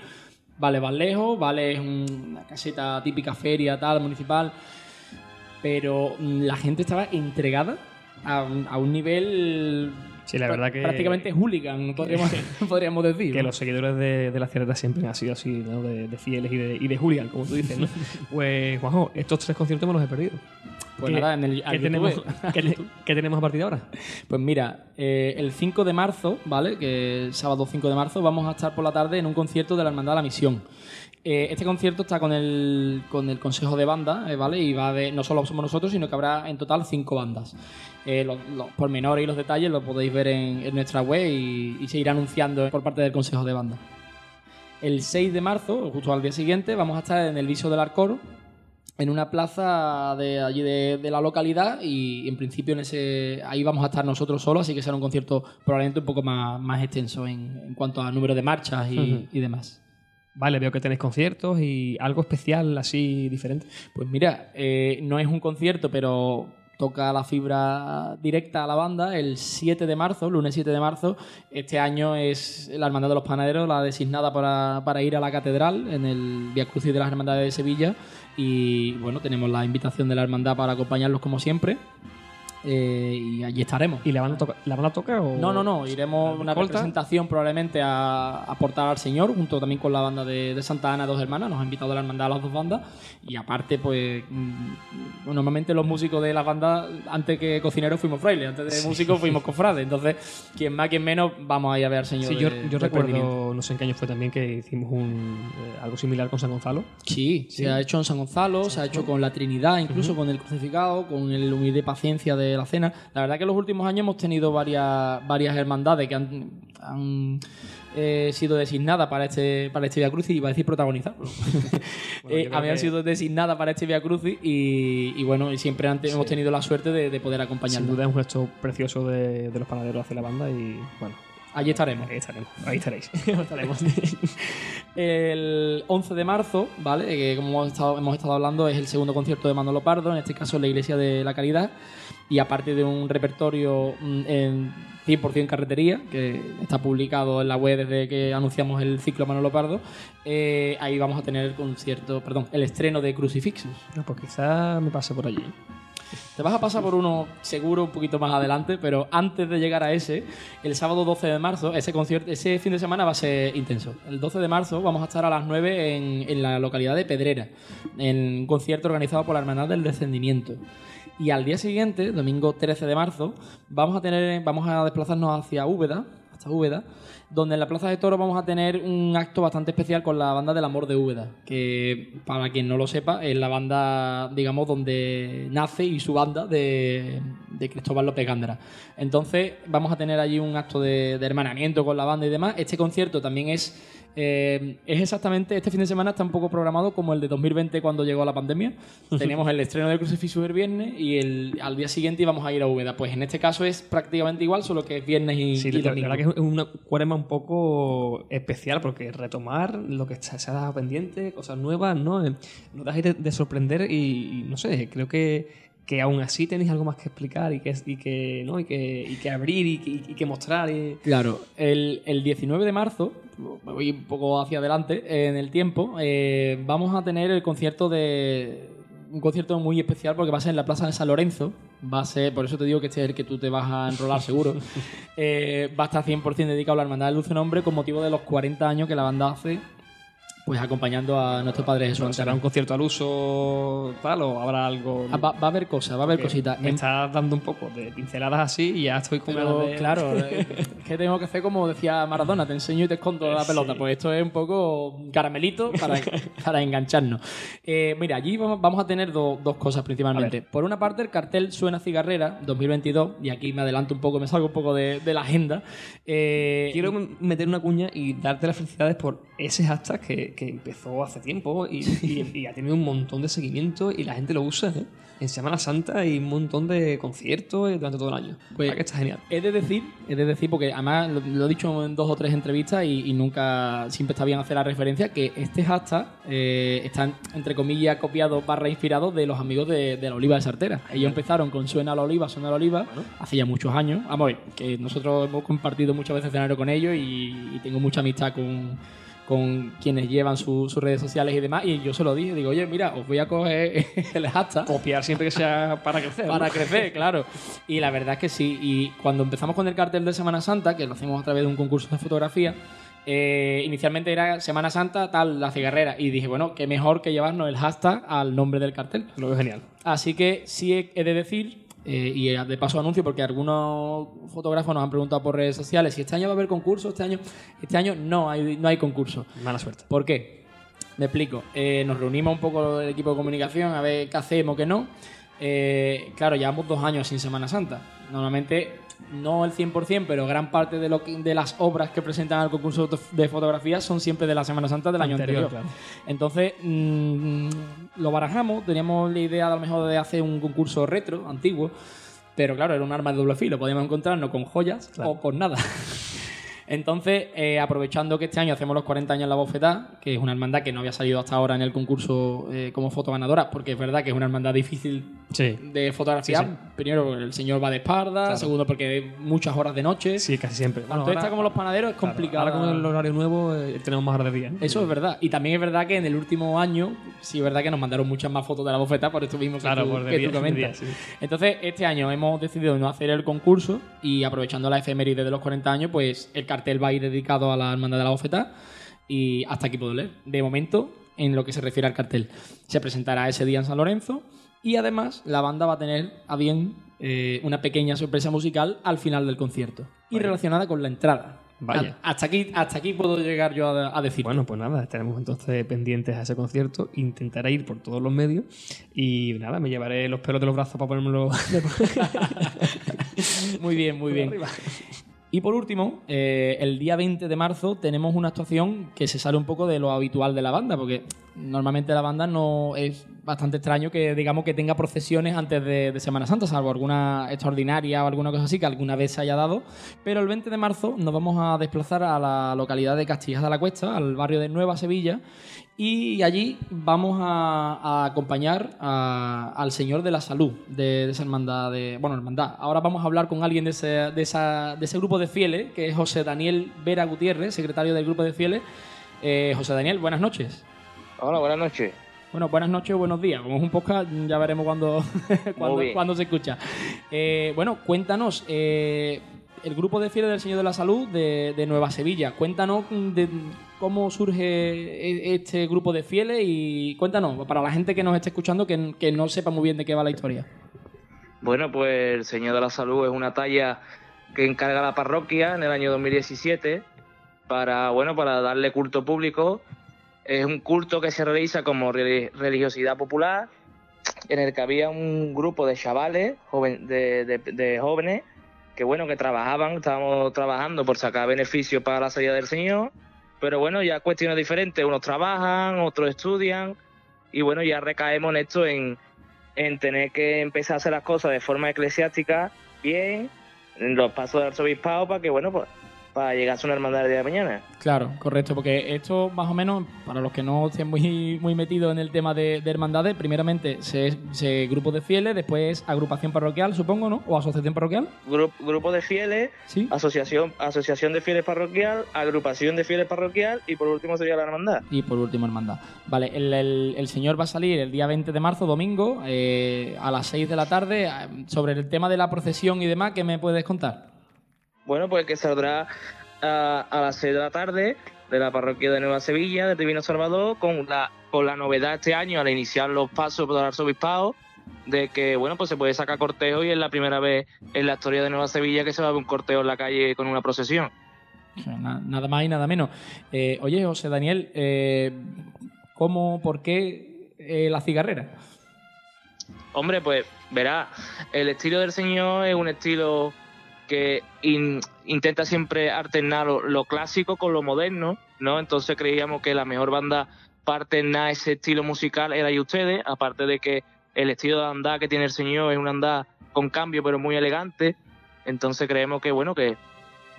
vale, va lejos, vale, es una caseta típica feria, tal, municipal, pero la gente estaba entregada a un nivel
Sí, la verdad que.
Prácticamente hooligan, podríamos, *laughs* *laughs* podríamos decir.
Que los seguidores de, la Cierta siempre han sido así, ¿no? De, fieles y de, y de hooligan, como tú dices, ¿no? *laughs* pues, Juanjo, estos tres conciertos me los he perdido.
Pues nada, en el,
¿qué tenemos, ¿qué, tenemos a partir de ahora?
Pues mira, eh, el 5 de marzo, ¿vale? Que es sábado 5 de marzo, vamos a estar por la tarde en un concierto de la Hermandad de la Misión. Eh, este concierto está con el, con el consejo de banda, eh, ¿vale? Y va de, no solo somos nosotros, sino que habrá en total cinco bandas. Eh, los, pormenores y los detalles los podéis ver en, nuestra web y, se irá anunciando por parte del consejo de banda. El 6 de marzo, justo al día siguiente, vamos a estar en el Viso del Arcoro, en una plaza de allí de, la localidad y en principio en ese ahí vamos a estar nosotros solos, así que será un concierto probablemente un poco más, más extenso en, cuanto a número de marchas y demás.
Vale, veo que tenéis conciertos y algo especial así diferente.
Pues mira, eh, no es un concierto, pero toca la fibra directa a la banda el 7 de marzo, lunes 7 de marzo. Este año es la Hermandad de los Panaderos, la designada para, para ir a la catedral en el Via Crucis de las Hermandades de Sevilla. Y bueno, tenemos la invitación de la Hermandad para acompañarlos como siempre. Eh, y allí estaremos.
¿Y la van a, tocar, la van a tocar o...?
No, no, no. Iremos una representación probablemente a aportar al Señor, junto también con la banda de, Santa Ana, dos hermanas. Nos ha invitado la hermandad a las dos bandas. Y aparte, pues, mm, normalmente los músicos de la banda, antes que cocineros, fuimos frailes. Antes de músicos, fuimos cofrades. Entonces, quien más, quien menos, vamos a ir a ver al Señor.
Sí, yo, yo recuerdo, no sé en qué año fue también, que hicimos un, eh, algo similar con San Gonzalo.
Sí, se ha hecho en San Gonzalo, se ha hecho con la Trinidad, incluso con el crucificado, con el humilde paciencia de de la cena. La verdad que en los últimos años hemos tenido varias, varias hermandades que han, han, eh, sido designadas para este, para este Via Crucis, iba a decir protagonizar. pero- *laughs*
Bueno,
Eh, habían
que-
sido designadas para este Via Crucis y, y bueno, y siempre han hemos tenido la suerte de, de poder
Sin
acompañarlos.
duda es un gesto precioso de, de los panaderos hacia la banda y bueno,
Allí estaremos.
ahí estaremos. Ahí estaréis. *laughs* estaremos. *laughs*
El 11 de marzo, ¿vale? Que como hemos estado, hemos estado hablando, es el segundo concierto de Manolo Pardo, en este caso en la Iglesia de la Caridad. Y aparte de un repertorio mm, en 100% carretería, que está publicado en la web desde que anunciamos el ciclo Manolo Pardo, eh, ahí vamos a tener el concierto, perdón, el estreno de Crucifixus.
No, pues quizás me pase por allí.
Te vas a pasar por uno seguro un poquito más adelante, pero antes de llegar a ese, el sábado 12 de marzo, ese concierto, ese fin de semana va a ser intenso. El 12 de marzo vamos a estar a las 9 en, la localidad de Pedrera, en un concierto organizado por la Hermandad del Descendimiento. Y al día siguiente, domingo 13 de marzo, vamos a tener, vamos a desplazarnos hacia Úbeda, hasta Úbeda, donde en la Plaza de Toro vamos a tener un acto bastante especial con la banda del Amor de Úbeda, que para quien no lo sepa es la banda, digamos, donde nace y su banda de, de Cristóbal López Gándara. Entonces vamos a tener allí un acto de, de hermanamiento con la banda y demás. Este concierto también es, eh, es exactamente, este fin de semana está un poco programado como el de 2020 cuando llegó la pandemia. Teníamos el estreno de Crucifixus el viernes y el, al día siguiente íbamos a ir a Úbeda. Pues en este caso es prácticamente igual, solo que es viernes y,
Sí,
y
la, verdad que es una cuaresma un poco especial porque retomar lo que se se ha dado pendiente, cosas nuevas, ¿no? Eh, No dejáis de, de sorprender y, y no sé, creo que, que aún así tenéis algo más que explicar y que, y que, ¿no? y que, y que abrir y que, y que mostrar. y-
Claro, el, el 19 de marzo, me voy un poco hacia adelante en el tiempo, eh, vamos a tener el concierto de. Un concierto muy especial porque va a ser en la Plaza de San Lorenzo. Va a ser, por eso te digo que este es el que tú te vas a enrolar seguro. *laughs* Eh, va a estar 100% dedicado a la Hermandad del Dulce Nombre con motivo de los 40 años que la banda hace, pues acompañando a nuestro Padre Jesús.
¿Será un concierto al uso tal o habrá algo...?
Ah, va, va a haber cosas, va a haber cositas.
Me
En-
estás dando un poco de pinceladas así y ya estoy
Pero
de...
claro, *laughs* es que tengo que hacer como decía Maradona, te enseño y te escondo la
Sí.
pelota. Pues esto es un poco caramelito para, *laughs* para engancharnos. Eh, mira, allí vamos, vamos a tener do- dos cosas principalmente. Por una parte, el cartel Suena Cigarrera 2022, y aquí me adelanto un poco, me salgo un poco de, de la agenda. Eh,
Quiero meter una cuña y darte las felicidades por ese hashtag que, que empezó hace tiempo y, y- y ha tenido un montón de seguimiento y la gente lo usa ¿eh? en Semana Santa hay un montón de conciertos eh, durante todo el año.
Pues-
que está genial.
He de decir, he de decir, porque además lo, lo he dicho en dos o tres entrevistas y, y nunca, siempre está bien hacer la referencia, que este hashtag eh, está, entre comillas, copiado barra inspirado de los amigos de, de la Oliva de Sartera. Ellos empezaron con Suena la Oliva, Suena la Oliva, hace ya muchos años. Vamos a ver, que nosotros hemos compartido muchas veces escenario con ellos y, y tengo mucha amistad con con quienes llevan su- sus redes sociales y demás, y yo se lo dije, digo, oye, mira, os voy a coger *laughs* el hashtag
Copiar siempre que sea para crecer.
para crecer, claro. Y la verdad es que sí. Y cuando empezamos con el cartel de Semana Santa, que lo hacemos a través de un concurso de fotografía, eh, inicialmente era Semana Santa, tal, la cigarrera. Y dije, bueno, qué mejor que llevarnos el hashtag al nombre del cartel.
Lo veo genial.
Así que sí he he de decir, eh, y de paso anuncio, porque algunos fotógrafos nos han preguntado por redes sociales si este año va a haber concurso, este año, este año no hay, no hay concurso.
Mala suerte.
¿Por qué? Me explico. Eh, nos reunimos un poco el equipo de comunicación a ver qué hacemos, qué no. Eh, claro, llevamos dos años sin Semana Santa. Normalmente, no el 100%, pero gran parte de, lo que- de las obras que presentan al concurso de fotografía son siempre de la Semana Santa del año anterior.
claro.
Entonces, mm, lo barajamos, teníamos la idea a lo mejor de hacer un concurso retro, antiguo, pero claro, era un arma de doble filo, podíamos encontrarnos con joyas
Claro.
o con nada. Entonces, eh, aprovechando que este año hacemos los 40 años en la bofetá, que es una hermandad que no había salido hasta ahora en el concurso eh, como foto ganadora, porque es verdad que es una hermandad difícil
Sí.
de fotografiar.
Sí, sí.
Primero, porque el señor va de espalda,
Claro.
segundo, porque muchas horas de noche.
Sí, casi siempre.
Cuando
Bueno,
está como los panaderos es
claro,
complicado.
ahora con el horario nuevo eh, tenemos más horas de día.
Eso es verdad. Y también es verdad que en el último año, sí es verdad que nos mandaron muchas más fotos de la bofeta, por esto mismo que
Claro,
tú,
por
que
día-
tú comentas.
día.
Entonces, este año hemos decidido no hacer el concurso y aprovechando la efeméride de los 40 años, pues el cartel va a ir dedicado a la hermandad de la bofeta y hasta aquí puedo leer. De momento, en lo que se refiere al cartel, se presentará ese día en San Lorenzo y además la banda va a tener a bien eh, una pequeña sorpresa musical al final del concierto y relacionada con la entrada.
Vaya.
Hasta aquí, hasta aquí puedo llegar yo a, a decir.
Bueno, pues nada, estaremos entonces pendientes a ese concierto. Intentaré ir por todos los medios y nada, me llevaré los pelos de los brazos para ponérmelo. *laughs*
muy bien, muy bien.
arriba.
Y por último, eh, el día 20 de marzo tenemos una actuación que se sale un poco de lo habitual de la banda, porque normalmente la banda no es bastante extraño que digamos que tenga procesiones antes de, de Semana Santa, salvo alguna extraordinaria o alguna cosa así que alguna vez se haya dado. Pero el 20 de marzo nos vamos a desplazar a la localidad de Castillejas de la Cuesta, al barrio de Nueva Sevilla, y allí vamos a, a acompañar a- al Señor de la Salud de, de esa hermandad. De, bueno, hermandad. Ahora vamos a hablar con alguien de ese, de, esa- de ese grupo de fieles, que es José Daniel Vera Gutiérrez, secretario del grupo de fieles. Eh, José Daniel, buenas noches.
Hola, buenas noches.
Bueno, buenas noches o buenos días. Como es un podcast, ya veremos cuándo, *laughs*
bien.
cuándo se escucha. Eh, bueno, cuéntanos, eh, el grupo de fieles del Señor de la Salud de, de Nueva Sevilla. Cuéntanos de cómo surge e- este grupo de fieles y cuéntanos, para la gente que nos esté escuchando, que, que no sepa muy bien de qué va la historia.
Bueno, pues el Señor de la Salud es una talla que encarga la parroquia en el año 2017 para, bueno, para darle culto público. Es un culto que se realiza como reli- religiosidad popular, en el que había un grupo de chavales, joven, de, de- de jóvenes, que bueno, que trabajaban, estábamos trabajando por sacar beneficios para la salida del Señor, pero bueno, ya cuestiones diferentes, unos trabajan, otros estudian, y bueno, ya recaemos en esto, en, en tener que empezar a hacer las cosas de forma eclesiástica bien, en los pasos del arzobispado para que, bueno, pues para llegar a una hermandad el día de mañana.
Claro, correcto, porque esto más o menos, para los que no estén muy, muy metidos en el tema de, de hermandades, primeramente se, se grupo de fieles, después agrupación parroquial, supongo, ¿no? O asociación parroquial,
Gru- grupo de fieles,
¿sí?
asociación, asociación de fieles parroquial, agrupación de fieles parroquial y por último sería la hermandad.
Y por último, hermandad. Vale, el, el- el señor va a salir el día 20 de marzo, domingo, eh, a las 6 de la tarde. eh, Sobre el tema de la procesión y demás, ¿qué me puedes contar?
Bueno, pues que saldrá a, a las 6 de la tarde de la parroquia de Nueva Sevilla, del Divino Salvador, con la, con la novedad este año al iniciar los pasos por el arzobispado, de que, bueno, pues se puede sacar cortejo y es la primera vez en la historia de Nueva Sevilla que se va a ver un cortejo en la calle con una procesión.
Nada más y nada menos. Eh, oye, José Daniel, eh, ¿cómo, por qué eh, la cigarrera?
Hombre, pues verá, el estilo del señor es un estilo que in- intenta siempre alternar lo, lo clásico con lo moderno, ¿no? Entonces creíamos que la mejor banda para alternar ese estilo musical era y ustedes, aparte de que el estilo de andar que tiene el señor es un andar con cambio pero muy elegante, entonces creemos que bueno que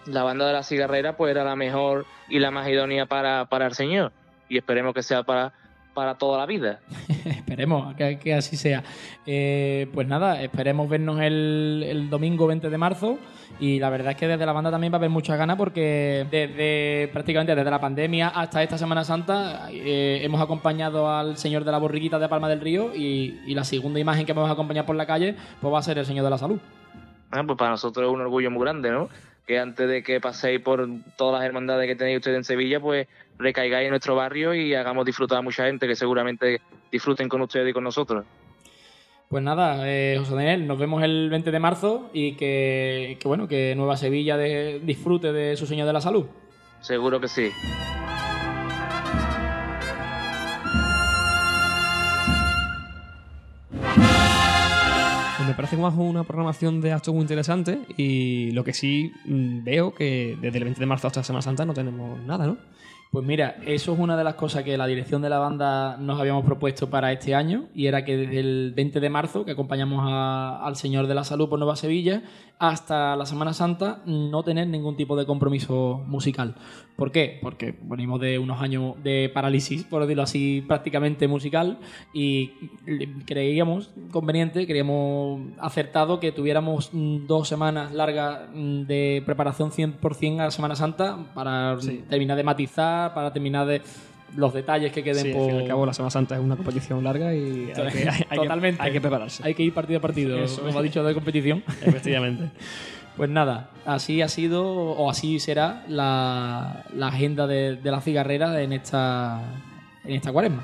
la banda de la cigarrera pues era la mejor y la más idónea para, para el señor y esperemos que sea para, para toda la vida. *laughs*
Esperemos que, que así sea. Eh, pues nada, esperemos vernos el, el domingo 20 de marzo. Y la verdad es que desde la banda también va a haber muchas ganas porque desde prácticamente desde la pandemia hasta esta Semana Santa eh, hemos acompañado al Señor de la Borriquita de Palma del Río y, y la segunda imagen que vamos a acompañar por la calle pues va a ser el Señor de la Salud.
Ah, pues para nosotros es un orgullo muy grande, ¿no? Que antes de que paséis por todas las hermandades que tenéis ustedes en Sevilla, pues recaigáis en nuestro barrio y hagamos disfrutar a mucha gente que seguramente disfruten con ustedes y con nosotros.
Pues nada, eh, José Daniel, nos vemos el 20 de marzo y que, que bueno, que Nueva Sevilla de- disfrute de su Señor de la Salud.
Seguro que sí.
Me parece más una programación de actos muy interesante y lo que sí mm, veo que desde el 20 de marzo hasta Semana Santa no tenemos nada, ¿no?
Pues mira, eso es una de las cosas que la dirección de la banda nos habíamos propuesto para este año y era que desde el 20 de marzo, que acompañamos al Señor de la Salud por Nueva Sevilla, hasta la Semana Santa no tener ningún tipo de compromiso musical. ¿Por qué? Porque venimos de unos años de parálisis, por decirlo así, prácticamente musical y creíamos conveniente, creíamos acertado que tuviéramos mm, dos semanas largas mm, de preparación 100% a la Semana Santa para
Sí.
terminar de matizar, para terminar de los detalles que queden
Sí,
por...
al fin y al cabo la Semana Santa es una competición larga y *laughs* hay que, hay- hay que-
Totalmente.
hay que prepararse.
Hay que ir partido a partido,
Eso
como
es.
ha dicho de competición. *laughs*
Efectivamente. *laughs*
Pues nada, así ha sido o así será la, la agenda de, de la cigarrera en esta, en esta cuaresma.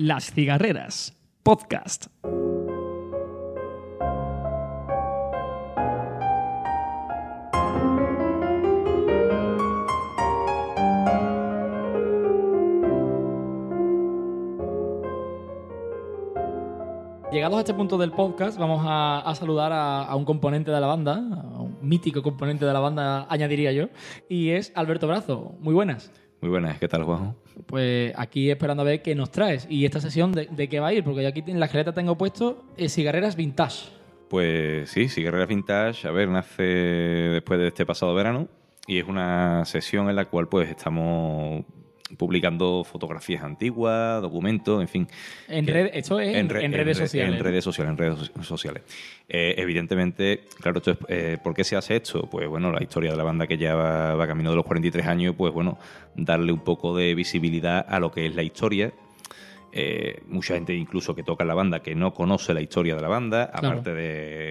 Las Cigarreras, podcast.
Llegados a este punto del podcast, vamos a, saludar a, a un componente de la banda, a un mítico componente de la banda, añadiría yo, y es Alberto Brazo. Muy buenas.
Muy buenas, ¿qué tal, Juanjo?
Pues aquí esperando a ver qué nos traes y esta sesión de, de qué va a ir, porque yo aquí en la escaleta tengo puesto eh, cigarreras vintage.
Pues sí, Cigarreras Vintage, a ver, nace después de este pasado verano y es una sesión en la cual pues estamos publicando fotografías antiguas, documentos, en fin.
En red- esto es en,
re-
en redes
re-
sociales.
En redes sociales, en redes so- sociales. Eh, evidentemente, claro, esto es, eh, ¿por qué se hace esto? Pues bueno, la historia de la banda que ya va, va camino de los 43 años, pues bueno, darle un poco de visibilidad a lo que es la historia. Eh, mucha gente incluso que toca la banda que no conoce la historia de la banda,
Claro.
aparte de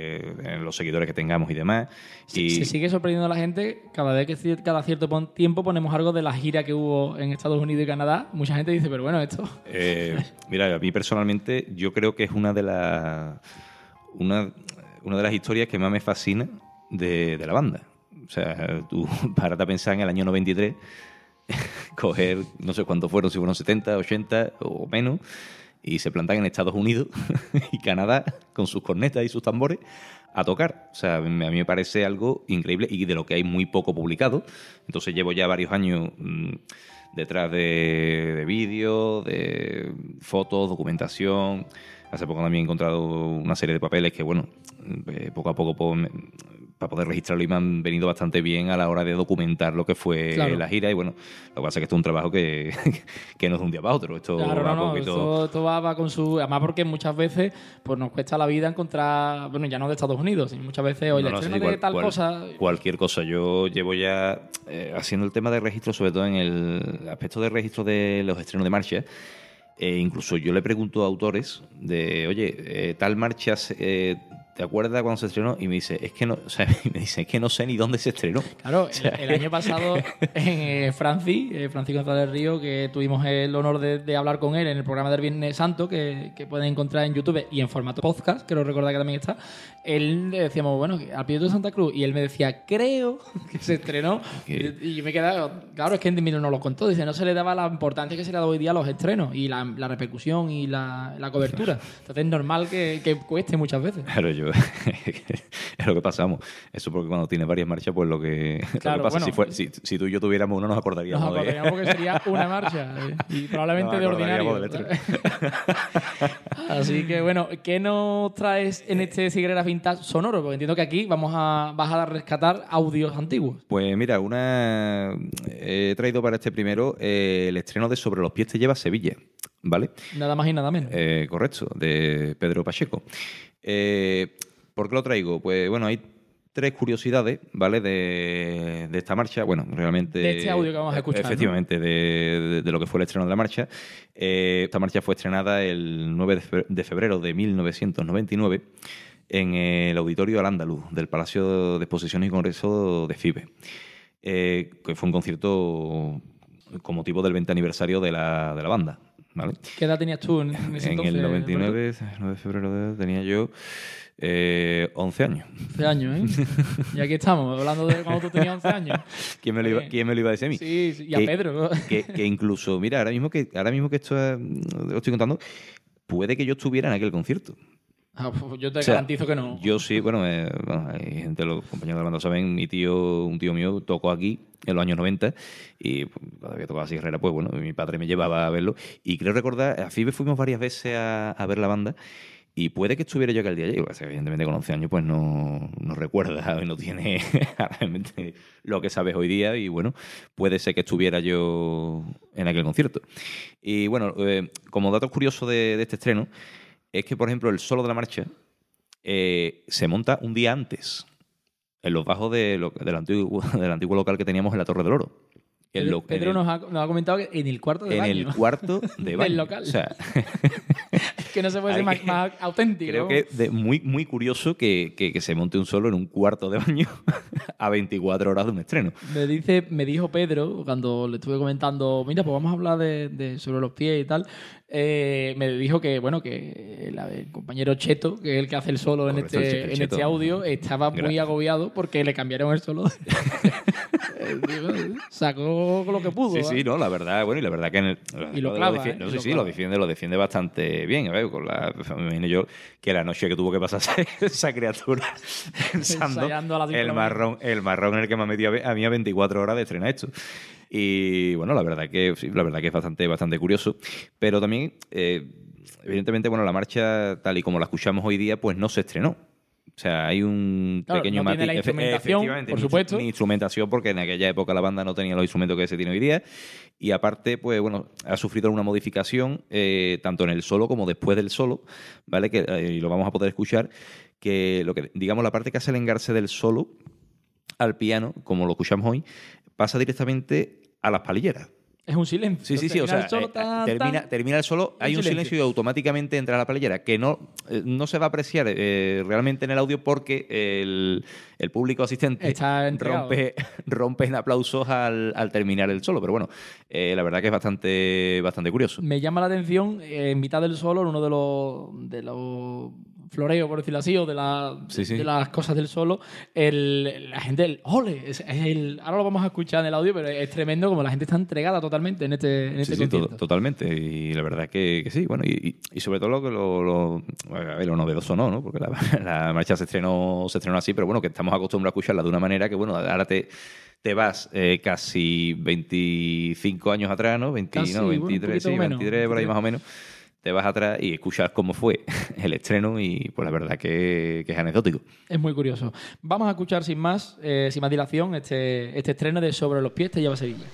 los seguidores que tengamos y demás. Y,
Se sigue sorprendiendo a la gente cada vez que cada cierto tiempo ponemos algo de la gira que hubo en Estados Unidos y Canadá. Mucha gente dice, pero bueno, esto. *laughs*
Eh, mira, a mí personalmente yo creo que es una de las una, una de las historias que más me fascina de, de la banda. O sea, tú *laughs* párate a pensar en el año 93, *laughs* coger, no sé cuántos fueron, si fueron 70, 80 o menos, y se plantan en Estados Unidos y Canadá con sus cornetas y sus tambores a tocar. O sea, a mí me parece algo increíble y de lo que hay muy poco publicado. Entonces llevo ya varios años mm, detrás de, de vídeos, de fotos, documentación. Hace poco también he encontrado una serie de papeles que, bueno, eh, poco a poco pues, para poder registrarlo y me han venido bastante bien a la hora de documentar lo que fue
Claro.
la gira. Y bueno, lo que pasa es que esto es un trabajo que, *laughs* que no es de un día para otro. Esto
Claro,
va
no, no,
poquito-
esto, esto va, va con su... Además porque muchas veces pues nos cuesta la vida encontrar, bueno, ya no de Estados Unidos, sino muchas veces, oye,
No, no, sí,
de
cual-
tal
cual-
cosa...
Cualquier cosa. Yo llevo ya eh, haciendo el tema de registro, sobre todo en el aspecto de registro de los estrenos de marcha. E incluso yo le pregunto a autores de, oye, eh, tal marcha, eh, ¿te acuerdas cuando se estrenó? Y me dice, es que no, o sea, *laughs* me dice, es que no sé ni dónde se estrenó.
Claro, *laughs* el, el año pasado *laughs* en eh, Franci, eh, Francisco González del Río, que tuvimos el honor de, de hablar con él en el programa del Viernes Santo, que, que pueden encontrar en YouTube y en formato podcast, quiero recordar que también está, él le decíamos, bueno, que al pie de Santa Cruz, y él me decía, creo que se estrenó,
Que-
y, yo me quedaba, claro, es que Endemiro no lo contó, dice, no se le daba la importancia que se le da hoy día a los estrenos, y la, la repercusión y la, la cobertura. Entonces es normal que, que cueste muchas veces.
Claro, yo, *laughs* es lo que pasamos. Eso porque cuando tienes varias marchas, pues lo que, *laughs* lo que
Claro,
pasa,
bueno.
si, fue- si, si tú y yo tuviéramos uno, nos acordaríamos,
Nos
de-
acordaríamos porque sería *laughs* una marcha eh, y probablemente de ordinario. Así que bueno, ¿qué nos traes en este Cigarreras Vintage sonoro? Porque entiendo que aquí vamos a, vas a rescatar audios antiguos.
Pues mira, una he traído para este primero eh, el estreno de Sobre los pies te lleva Sevilla, ¿vale?
Nada más y nada menos.
Eh, correcto, de Pedro Pacheco. Eh, ¿Por qué lo traigo? Pues bueno, hay tres curiosidades, ¿vale? De, de esta marcha. Bueno, realmente.
De este audio que vamos a escuchar, ¿no?
Efectivamente, de, de- de lo que fue el estreno de la marcha. Eh, esta marcha fue estrenada el 9 de fe- de febrero de 1999 en el Auditorio Al-Ándalus del Palacio de Exposiciones y Congreso de FIBE. Eh, que fue un concierto con motivo del 20 aniversario de la, de la banda. ¿Vale?
¿Qué edad tenías tú en, ese
En
entonces?
el
Alberto?
99, 9 de febrero de- tenía yo eh, 11 años.
11 años, ¿eh? *laughs* y aquí estamos, hablando de cuando tú tenías 11 años.
¿Quién me lo iba,
Bien.
quién me lo iba a decir a mí?
Sí, sí, y a
Que-
Pedro.
Que, que incluso, mira, ahora mismo que, ahora mismo que esto es- lo estoy contando, puede que yo estuviera en aquel concierto.
Ah, pues yo te
O sea,
garantizo que no.
Yo sí, bueno, eh, bueno, hay gente, los compañeros de la banda saben, mi tío, un tío mío tocó aquí en los años 90 y pues, cuando había tocado así Herrera, pues bueno, mi padre me llevaba a verlo y creo recordar, a FIBE fuimos varias veces a, a ver la banda y puede que estuviera yo aquel día allí, lo que pasa es que evidentemente con 11 años pues no, no recuerda y no tiene *laughs* realmente lo que sabes hoy día y bueno, puede ser que estuviera yo en aquel concierto. Y bueno, eh, como dato curioso de, de este estreno, es que, por ejemplo, el solo de la marcha eh, se monta un día antes, en los bajos lo- del, antiguo, *laughs* del antiguo local que teníamos en la Torre del Oro. En
Pedro,
lo- en
Pedro
el-
nos, ha, nos ha comentado que en el cuarto de
en
baño.
el cuarto *laughs* de
Del
baño.
local.
O sea, *laughs*
que no se puede ser más, *laughs* auténtico.
creo que de- muy, muy curioso que, que- que se monte un solo en un cuarto de baño a 24 horas de un estreno.
Me dice, me dijo Pedro, cuando le estuve comentando, mira, pues vamos a hablar de, de sobre los pies y tal. eh, me dijo que, bueno, que el, el compañero Cheto, que es el que hace el solo en este,
Cheto,
en
Cheto.
este audio, estaba muy agobiado porque le cambiaron el solo. Eh, Sacó lo que pudo.
Sí,
¿eh?
sí, no, la verdad, bueno, y la verdad que en el,
Y lo clava,
defi-
¿eh?
no, sí,
lo
sí,
clava.
lo defiende, lo defiende bastante bien. A ver, con la, me imagino yo que la noche que tuvo que pasarse *laughs* esa criatura *laughs* pensando
a
el marrón, el marrón en el que me ha metido a mí a 24 horas de estrenar esto. Y bueno, la verdad que sí, la verdad que es bastante, bastante curioso. Pero también, eh, evidentemente, bueno, la marcha, tal y como la escuchamos hoy día, pues no se estrenó. O sea, hay un
Claro,
pequeño
no tiene la instrumentación,
efectivamente,
por supuesto.
Ni instrumentación, porque en aquella época la banda no tenía los instrumentos que se tiene hoy día. Y aparte, pues bueno, ha sufrido alguna modificación, eh, tanto en el solo como después del solo, ¿vale? Que, eh, y lo vamos a poder escuchar, que lo que, digamos, la parte que hace el engarce del solo al piano, como lo escuchamos hoy, pasa directamente a las palilleras.
Es un silencio.
Sí, sí, sí. O
Termina
sea,
el solo,
eh,
tan,
termina,
tan.
termina el solo, hay un
silencio.
silencio y automáticamente entra la palillera, que no, eh, no se va a apreciar eh, realmente en el audio porque el, el público asistente rompe, *laughs* rompe en aplausos al, al terminar el solo. Pero bueno, la verdad que es bastante, bastante curioso.
Me llama la atención, en mitad del solo, en uno de los, de los floreos, por decirlo así, o de, la-
Sí, sí.
de las cosas del solo, el, la gente, el ole, es, es el, ahora lo vamos a escuchar en el audio, pero es tremendo como la gente está entregada totalmente en este, en este
Sí, sí, to- totalmente. Y la verdad que, que sí. Bueno, y, y- y sobre todo lo que lo, lo, a ver, lo novedoso no, ¿no? Porque la, *laughs* la marcha se estrenó, se estrenó así, pero bueno, que estamos acostumbrados a escucharla de una manera que, bueno, ahora te, te vas eh, casi 25 años atrás, ¿no? 20,
Casi,
no,
bueno, un
23,
poquito
sí,
menos,
23 por ahí
23.
más o menos. Te vas atrás y escuchas cómo fue *laughs* el estreno y pues la verdad que, que es anecdótico.
Es muy curioso. Vamos a escuchar sin más, eh, sin más dilación, este, este estreno de Sobre los pies te lleva a Sevilla.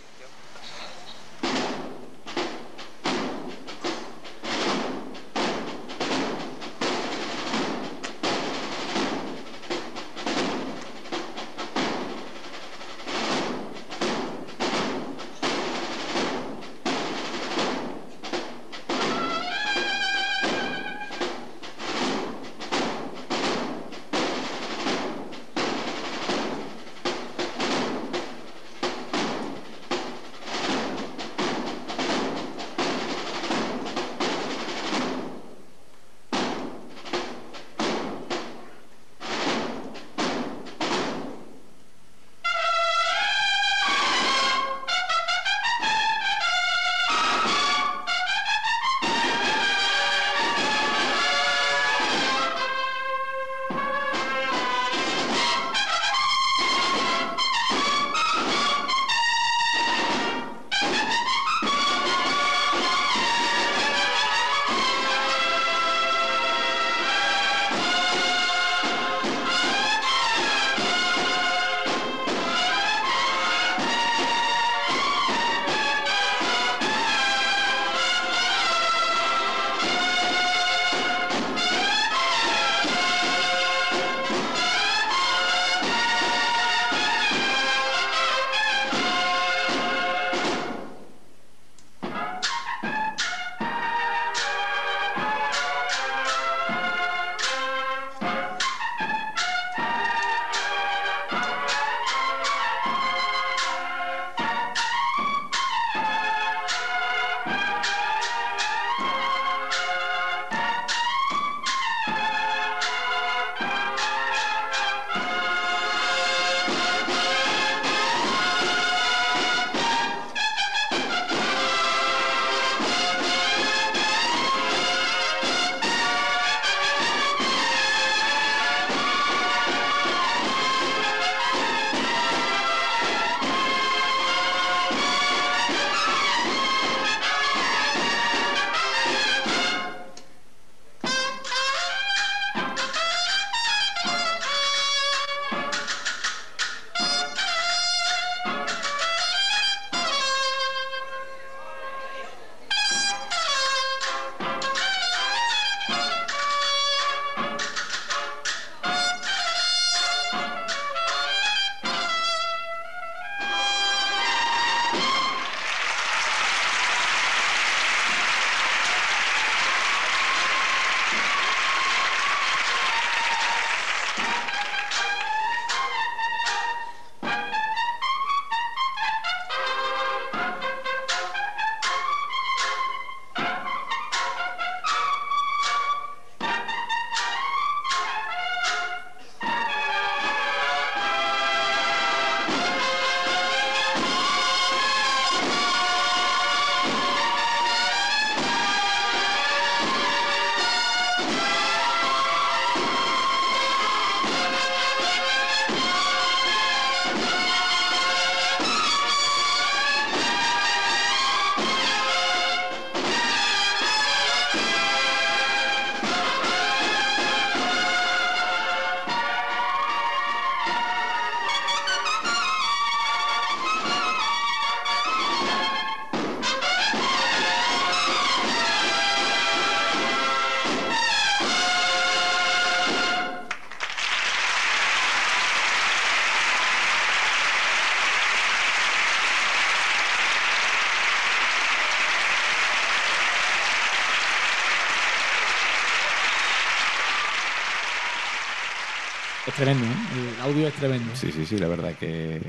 Tremendo, ¿eh? El audio es tremendo.
Sí, sí, sí, la verdad que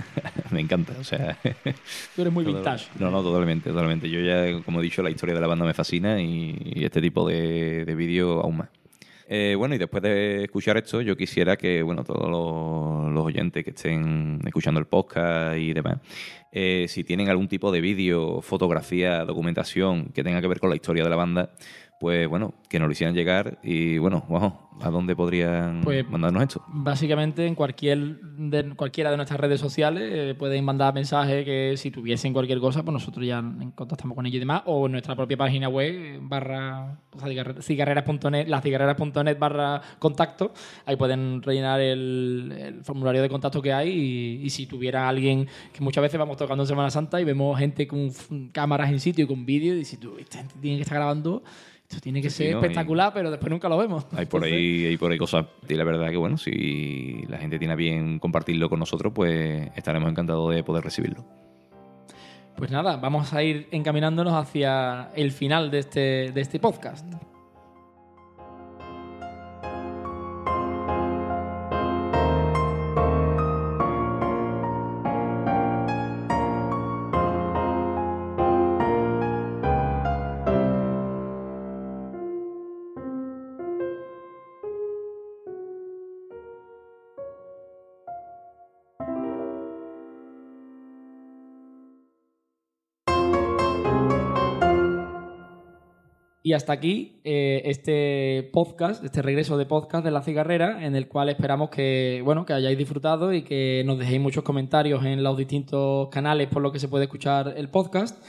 *laughs* me encanta. O sea,
Tú eres muy *laughs*
todo-
vintage.
No, no, totalmente, totalmente. Yo ya, como he dicho, la historia de la banda me fascina y, y este tipo de, de vídeo aún más. Eh, bueno, y después de escuchar esto, yo quisiera que, bueno, todos los, los oyentes que estén escuchando el podcast y demás, eh, si tienen algún tipo de vídeo, fotografía, documentación que tenga que ver con la historia de la banda, pues bueno, que nos lo hicieran llegar y bueno, wow, ¿a dónde podrían
Pues-
mandarnos esto?
Básicamente en cualquier de, cualquiera de nuestras redes sociales eh, pueden mandar mensajes que si tuviesen cualquier cosa, pues nosotros ya contactamos con ellos y demás, o en nuestra propia página web, barra o sea, cigarre- cigarreras.net, cigarreras.net barra contacto, ahí pueden rellenar el, el formulario de contacto que hay y, y si tuviera alguien, que muchas veces vamos tocando en Semana Santa y vemos gente con cámaras en sitio y con vídeo y si tú, esta gente tiene que estar grabando, esto tiene que
Sí,
ser espectacular, pero después nunca lo vemos.
Hay por
Entonces-
ahí, hay por ahí cosas. Y la verdad que bueno, si la gente tiene a bien compartirlo con nosotros, pues estaremos encantados de poder recibirlo.
Pues nada, vamos a ir encaminándonos hacia el final de este, de este podcast. Y hasta aquí eh, este podcast, este regreso de podcast de La Cigarrera, en el cual esperamos que, bueno, que hayáis disfrutado y que nos dejéis muchos comentarios en los distintos canales por los que se puede escuchar el podcast.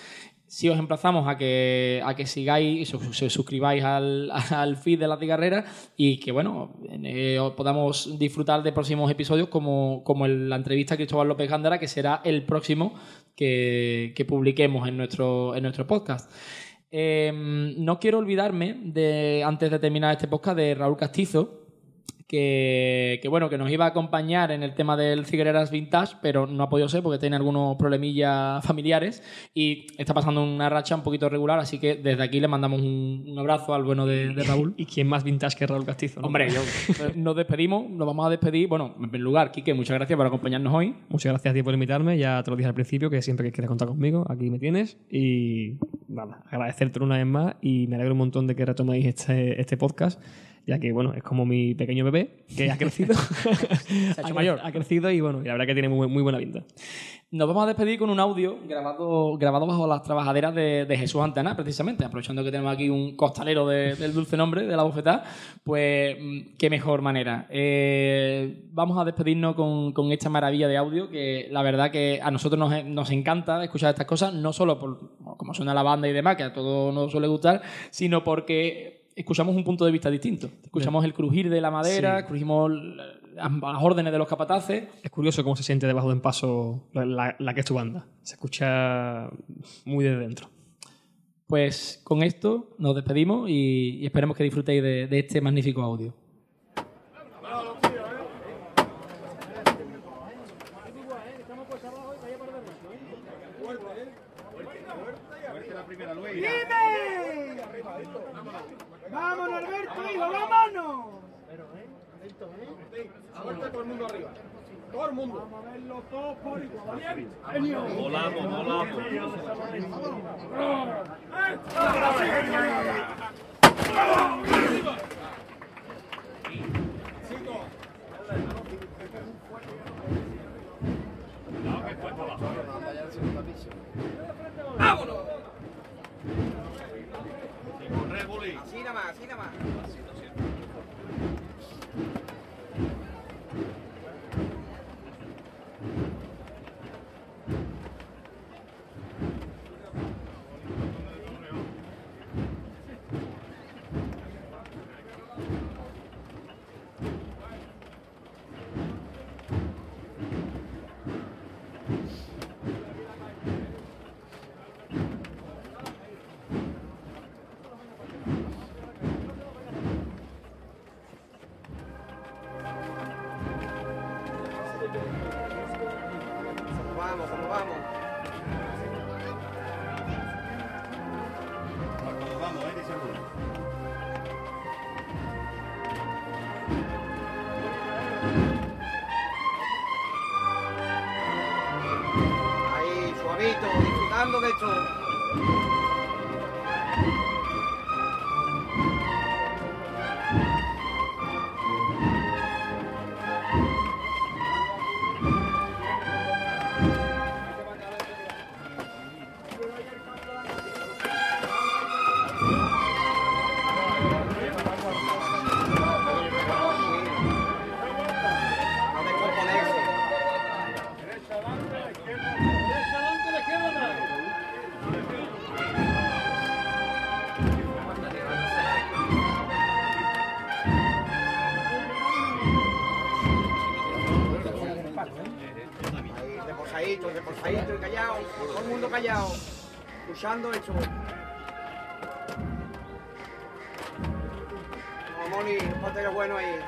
Si os emplazamos a que, a que sigáis y se suscribáis al, al feed de La Cigarrera y que, bueno, eh, podamos disfrutar de próximos episodios como, como la entrevista a Cristóbal López Gándara, que será el próximo que, que publiquemos en nuestro, en nuestro podcast. Eh, no quiero olvidarme de, antes de terminar este podcast, de Raúl Castizo, que, que, bueno, que nos iba a acompañar en el tema del Ciguereras Vintage, pero no ha podido ser porque tiene algunos problemillas familiares y está pasando una racha un poquito regular, así que desde aquí le mandamos un, un abrazo al bueno de, de Raúl. *laughs*
¿Y quién más vintage que Raúl Castizo? no?
Hombre, yo, eh, nos despedimos, nos vamos a despedir. Bueno, en primer lugar, Quique, muchas gracias por acompañarnos hoy.
Muchas gracias a ti por invitarme. Ya te lo dije al principio que siempre que quieras contar conmigo, aquí me tienes. Y nada, agradecerte una vez más y me alegro un montón de que retoméis este, este podcast, ya que bueno, es como mi pequeño bebé que ha crecido. *laughs*
Se ha hecho mayor.
Ha crecido y bueno, y la verdad que tiene muy, muy buena pinta.
Nos vamos a despedir con un audio grabado, grabado bajo las trabajaderas de, de Jesús Antena, precisamente, aprovechando que tenemos aquí un costalero de- del dulce nombre, de la bofetada, pues mm, qué mejor manera. Eh, vamos a despedirnos con, con esta maravilla de audio que la verdad que a nosotros nos, nos encanta escuchar estas cosas, no solo por cómo suena la banda y demás, que a todos nos suele gustar, sino porque escuchamos un punto de vista distinto. Escuchamos el crujir de la madera,
Sí.
escuchamos las, las órdenes de los capataces.
Es curioso cómo se siente debajo de un paso la, la- la que es tu banda. Se escucha muy desde dentro.
Pues con esto nos despedimos y, y esperemos que disfrutéis de, de este magnífico audio.
¡Vámonos, Alberto, hijo, vámonos! Aguanta todo el mundo arriba. Todo el mundo. Vamos a verlo todos por igual. Volamos, volamos.
Así escuchando el show. Mamoni, va a estar bueno ahí.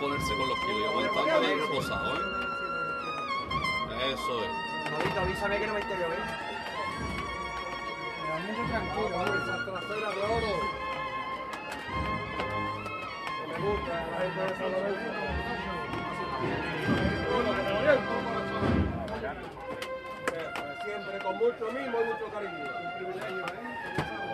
ponerse con los kilos y aguantando bien reposado, ¿eh? Eso es.
Jodito, avísame que no me entero, ¿eh?
Tranquilo, hombre, hasta la de oro. Que me gusta, la gente de San Siempre con mucho mimo y mucho cariño. Un privilegio, ¿eh?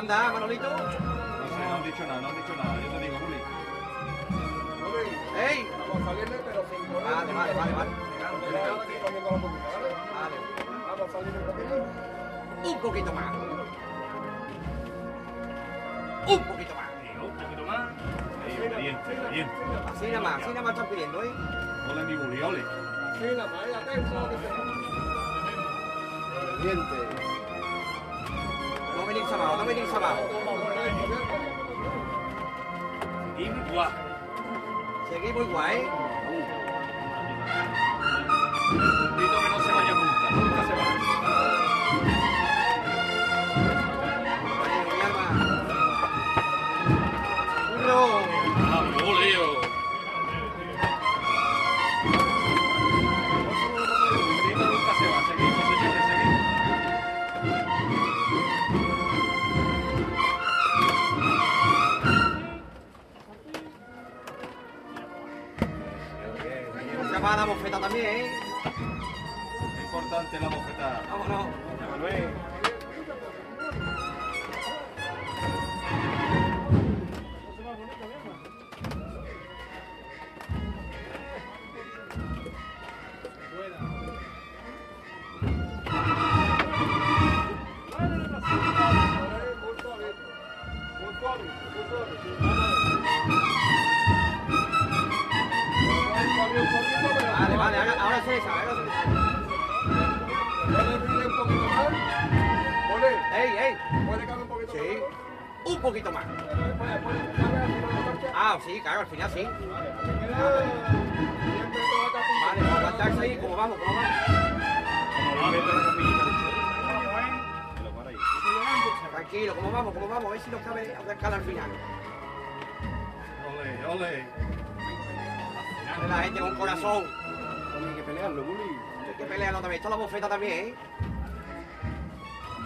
Anda, Manolito. 様お留め人様
點估啊？射
幾杯鬼？Grito uh. que
no
se vaya nunca.
la
bofetada.
corazón.
Hay que pelearlo, Bully.
Que pelearlo también. Esto la bofeta también, ¿eh?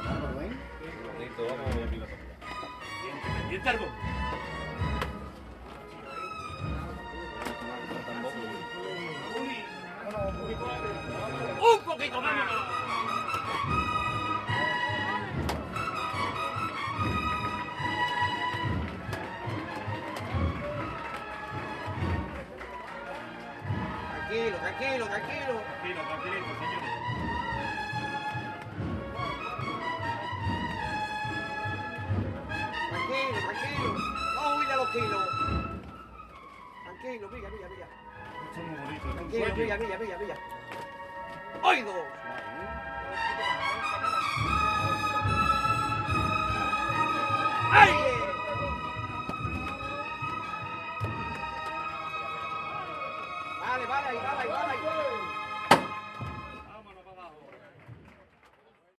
Vamos, vamos.